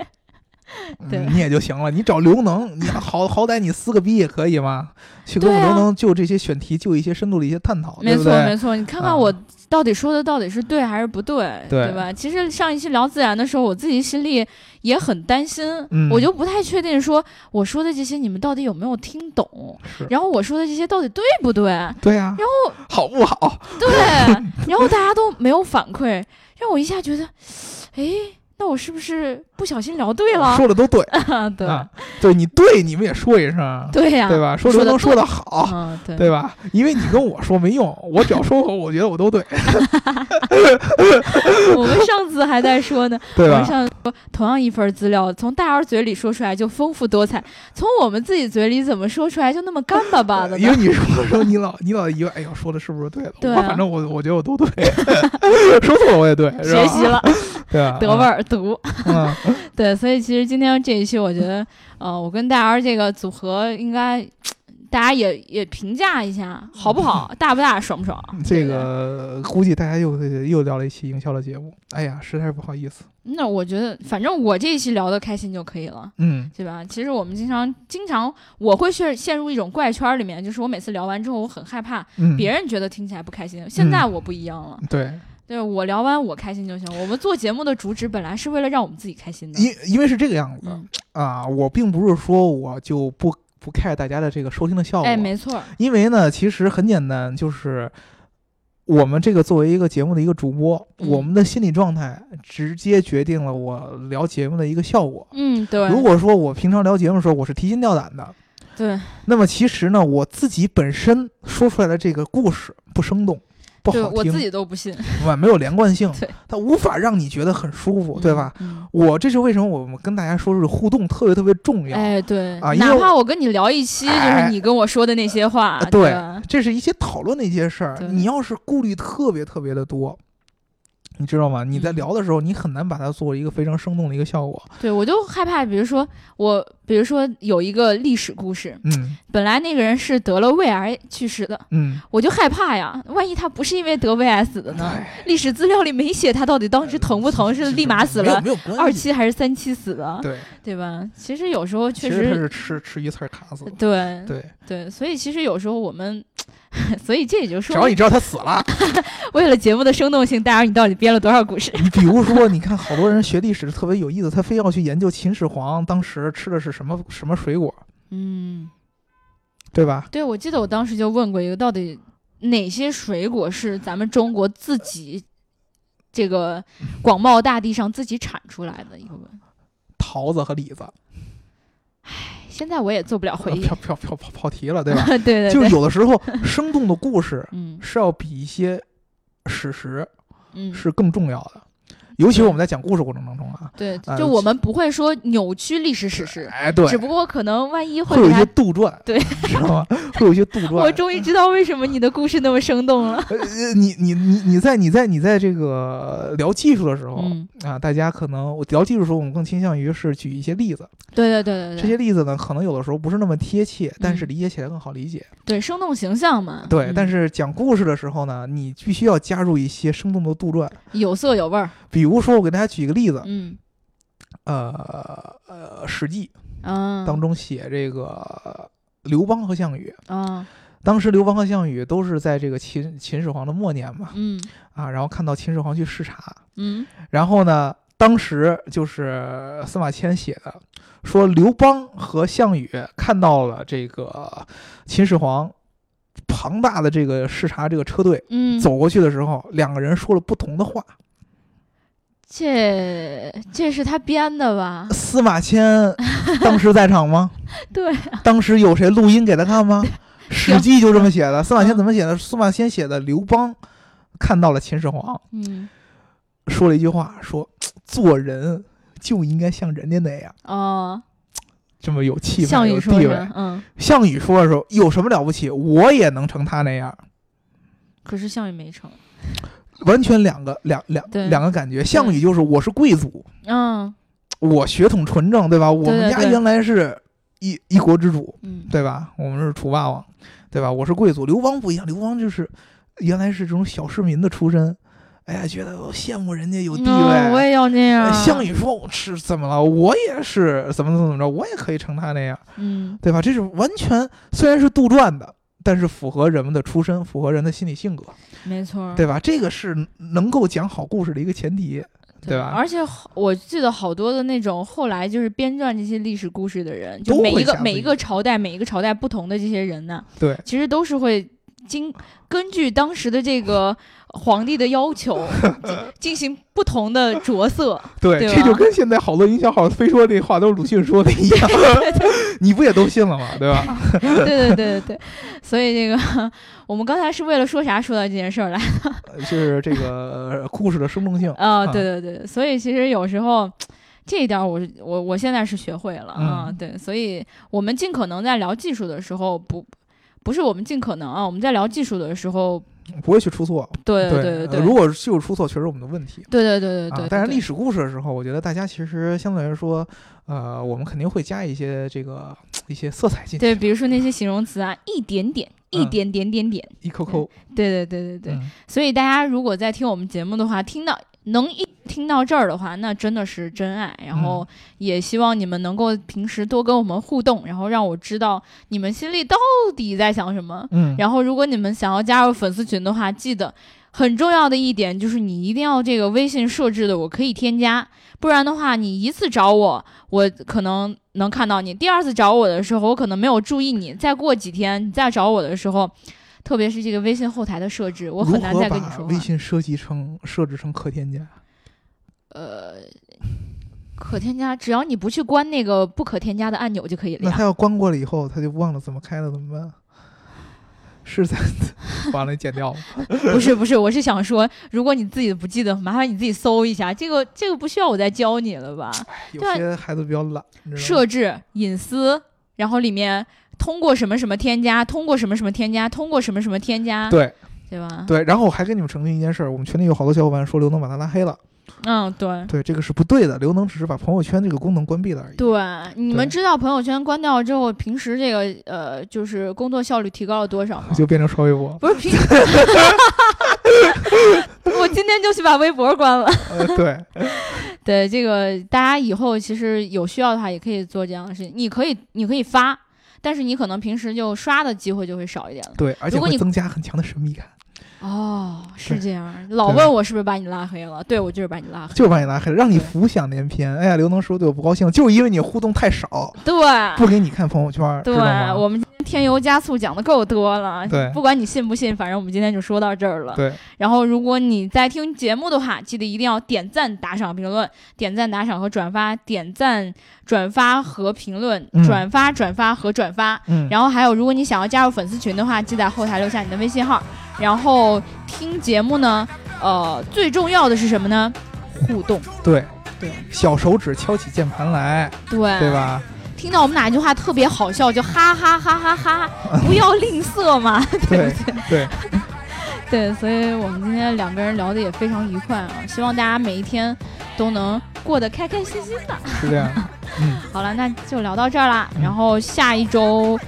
你也就行了。你找刘能，你好好歹你撕个逼也可以嘛，去跟我刘能就这些选题就一些深度的一些探讨，没对不对？错没错。你看啊看我到底说的到底是对还是不对，对吧？其实上一期聊自然的时候，我自己心里也很担心，嗯我就不太确定说我说的这些你们到底有没有听懂，然后我说的这些到底对不对？对呀。然后好不好？对，然后大家都没有反馈，让我一下觉得，哎，那我是不是不小心聊对了？说的都对 对、啊，对你对，你们也说一声，对呀、对吧？说刘能说的好，嗯，对对吧？因为你跟我说没用，我只要说我，我觉得我都对，我们上次还在说呢，对吧？我们上次说同样一份资料，从大姚嘴里说出来就丰富多彩，从我们自己嘴里怎么说出来就那么干巴巴的？因为你说的时候，你老你老以为，哎呦，说的是不是对的？对啊我反正我我觉得我都对，说错了我也对，学习了，对啊？得味儿读。嗯，对，所以其实今天这一期，我觉得，呃，我跟大姚这个组合应该。大家也也评价一下好不好，大不大，爽不爽？嗯这个估计大家又又聊了一期营销的节目，哎呀，实在是不好意思。那我觉得，反正我这一期聊的开心就可以了，嗯，对吧？其实我们经常经常我会陷陷入一种怪圈儿里面，就是我每次聊完之后，我很害怕嗯，别人觉得听起来不开心。现在我不一样了，对对我聊完我开心就行。我们做节目的主旨本来是为了让我们自己开心的。因因为是这个样子、嗯，啊，我并不是说我就不不 care 大家的这个收听的效果，哎，没错，因为呢，其实很简单，就是我们这个作为一个节目的一个主播，嗯我们的心理状态直接决定了我聊节目的一个效果。嗯，对，如果说我平常聊节目的时候我是提心吊胆的，对那么其实呢，我自己本身说出来的这个故事不生动，不好听，对我自己都不信，啊没有连贯性对，它无法让你觉得很舒服，对吧？嗯？我这是为什么我们跟大家说是互动特别特别重要。哎，对，啊哪怕我跟你聊一期，就是哎你跟我说的那些话，啊对吧这是一些讨论的一些事儿。你要是顾虑特别特别的多，你知道吗？你在嗯聊的时候，你很难把它做一个非常生动的一个效果。对我就害怕，比如说我，比如说有一个历史故事，嗯本来那个人是得了胃癌去世的，嗯，我就害怕呀，万一他不是因为得胃癌死的呢？历史资料里没写他到底当时疼不疼，是立马死了。二期还是三期死的，对，对吧？其实有时候确其实他，是吃吃鱼刺卡死的。对对，对，所以其实有时候我们，所以这也就说，只要你知道他死了，为了节目的生动性，大家你到底编了多少故事？你比如说，你看好多人学历史特别有意思，他非要去研究秦始皇当时吃的是什么什么水果，嗯，对吧？对，我记得我当时就问过一个，到底哪些水果是咱们中国自己这个广袤大地上自己产出来的一个问？桃子和李子，现在我也做不了回忆。跑跑跑跑跑题了，对吧？对对就，有的时候生动的故事 嗯是要比一些史实嗯，是更重要的，尤其是我们在讲故事过程当中啊，对，呃就我们不会说扭曲历史史实，哎，对，只不过可能万一会有一些。杜撰，对，知道吗？会有一些杜撰。我终于知道为什么你的故事那么生动了。你你你你在你在你在这个聊技术的时候、嗯，啊，大家可能我聊技术的时候，我们更倾向于是举一些例子。对对对对对，这些例子呢，可能有的时候不是那么贴切，但是嗯理解起来更好理解。对生动形象嘛。对，嗯但是讲故事的时候呢，你必须要加入一些生动的杜撰。有色有味儿。比如说，我给大家举一个例子，嗯。呃呃，《史记》嗯当中写这个刘邦和项羽。啊。当时刘邦和项羽都是在这个秦秦始皇的末年嘛，嗯。啊，然后看到秦始皇去视察，嗯。然后呢，当时就是司马迁写的，说刘邦和项羽看到了这个秦始皇庞大的这个视察这个车队嗯，走过去的时候，两个人说了不同的话。这这是他编的吧？司马迁当时在场吗？对，当时有谁录音给他看吗？《史记》就这么写的。司马迁怎么写的？司马迁写的刘邦看到了秦始皇，嗯说了一句话，说做人就应该像人家那样，哦，这么有气项派、有地位。嗯，项羽说的时候有什么了不起？我也能成他那样，可是项羽没成。完全两个两两两个感觉。项羽就是我是贵族，嗯我血统纯正，对吧？我们家原来是一一国之主，嗯对吧？我们是楚霸王，对吧？我是贵族。刘邦不一样，刘邦就是原来是这种小市民的出身，哎呀，觉得我羡慕人家有地位。嗯我也要那样。呃项羽说：“我是怎么了？我也是怎么怎么怎么着，我也可以成他那样，嗯对吧？这是完全虽然是杜撰的，但是符合人们的出身，符合人的心理性格，没错，对吧？这个是能够讲好故事的一个前提，对吧？而且好我记得好多的那种后来就是编撰这些历史故事的人，就每一个每一个朝代每一个朝代不同的这些人呢，对，其实都是会经根据当时的这个皇帝的要求 进行不同的着色。对，对这就跟现在好多营销号非说这话都是鲁迅说的一样，你不也都信了吗？对吧？对对对对对，所以这个我们刚才是为了说啥说到这件事儿来的？就是这个呃故事的生动性啊、啊对对对，所以其实有时候。这一点我是我我现在是学会了啊，嗯对，所以我们尽可能在聊技术的时候不不是我们尽可能啊，我们在聊技术的时候，不会去出错。对对对对呃如果是有出错，确实我们的问题。对对对对对啊，但是历史史故事的时候，我觉得大家其实相对来说，呃，我们肯定会加一些这个一些色彩进去，对，比如说那些形容词啊，一点点，一嗯点点点点，一扣扣，对对对对对，嗯所以大家如果在听我们节目的话，听到能一听到这儿的话，那真的是真爱。然后嗯。也希望你们能够平时多跟我们互动，然后让我知道你们心里到底在想什么。嗯，然后如果你们想要加入粉丝群的话，记得很重要的一点就是你一定要这个微信设置的我可以添加，不然的话你一次找我，我可能能看到你；第二次找我的时候，我可能没有注意你；再过几天你再找我的时候，特别是这个微信后台的设置，我很难再跟你说微信设计成设置成可添加？呃，可添加，只要你不去关那个不可添加的按钮就可以了。那他要关过了以后，他就忘了怎么开了，怎么办？是在 完了剪掉吗？不是不是，我是想说，如果你自己不记得，麻烦你自己搜一下，这个这个不需要我再教你了吧？有些孩子比较懒，设置隐私，然后里面通过什么什么添加，通过什么什么添加，通过什么什么添加，对对吧？对，然后我还跟你们澄清一件事儿，我们群里有好多小伙伴说刘能把他拉黑了，嗯，对。对，这个是不对的，刘能只是把朋友圈这个功能关闭了而已。对，你们知道朋友圈关掉之后，平时这个呃，就是工作效率提高了多少吗？就变成刷微博，不是平，我今天就去把微博关了。呃，对，对，这个大家以后其实有需要的话，也可以做这样的事情。你可以，你可以发，但是你可能平时就刷的机会就会少一点了。对，而且会增加很强的神秘感，哦，是这样。老问我是不是把你拉黑了？对，我就是把你拉黑。就是把你拉黑了，让你浮想联翩。哎呀，刘能是不是对我不高兴？就是因为你互动太少，对，不给你看朋友圈，对？我们今天添油加醋讲的够多了。对不管你信不信，反正我们今天就说到这儿了。对，然后，如果你在听节目的话，记得一定要点赞、打赏、评论，点赞、打赏和转发，点赞、转发和评论，嗯转发、转发和转发。嗯，然后还有，如果你想要加入粉丝群的话，记得在后台留下你的微信号。然后听节目呢，呃，最重要的是什么呢？互动。对对小手指敲起键盘来，对对？吧？听到我们哪句话特别好笑，就哈哈哈哈哈，不要吝啬嘛。对对，对，所以我们今天两个人聊的也非常愉快啊，希望大家每一天都能过得开开心心的。是这样。嗯，好了，那就聊到这儿啦。嗯然后下一周，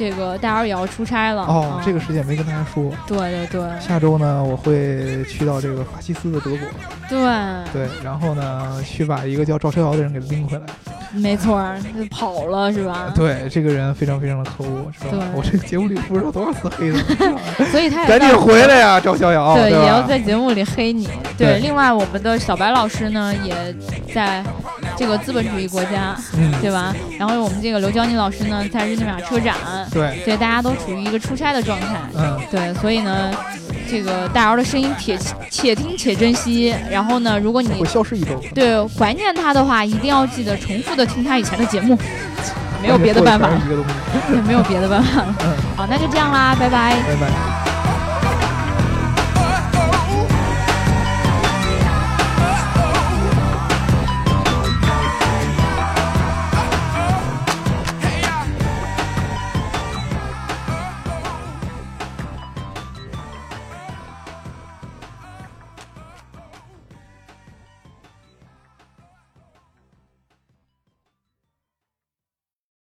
这个大姚也要出差了。哦，嗯这个时间没跟大家说。对对对下周呢，我会去到这个法西斯的德国，对，对，然后呢，去把一个叫赵逍遥的人给拎回来。没错儿，就跑了是吧？对，这个人非常非常的可恶，是吧？对我这个节目里不知道多少次黑他，所以他也赶紧回来呀，赵逍遥，对，吧也要在节目里黑你。对，对另外我们的小白老师呢，也在这个资本主义国家，嗯，对吧？然后我们这个刘娇妮老师呢，在日内瓦车展，对，所以大家都处于一个出差的状态。嗯，对，所以呢，这个大姚的声音且且听且珍惜。然后呢，如果你会消失一周，对怀念他的话，一定要记得重复的听他以前的节目，没有别的办法了而且，做的全是一个东西。对没有别的办法了。嗯，好，那就这样啦，拜拜。拜拜。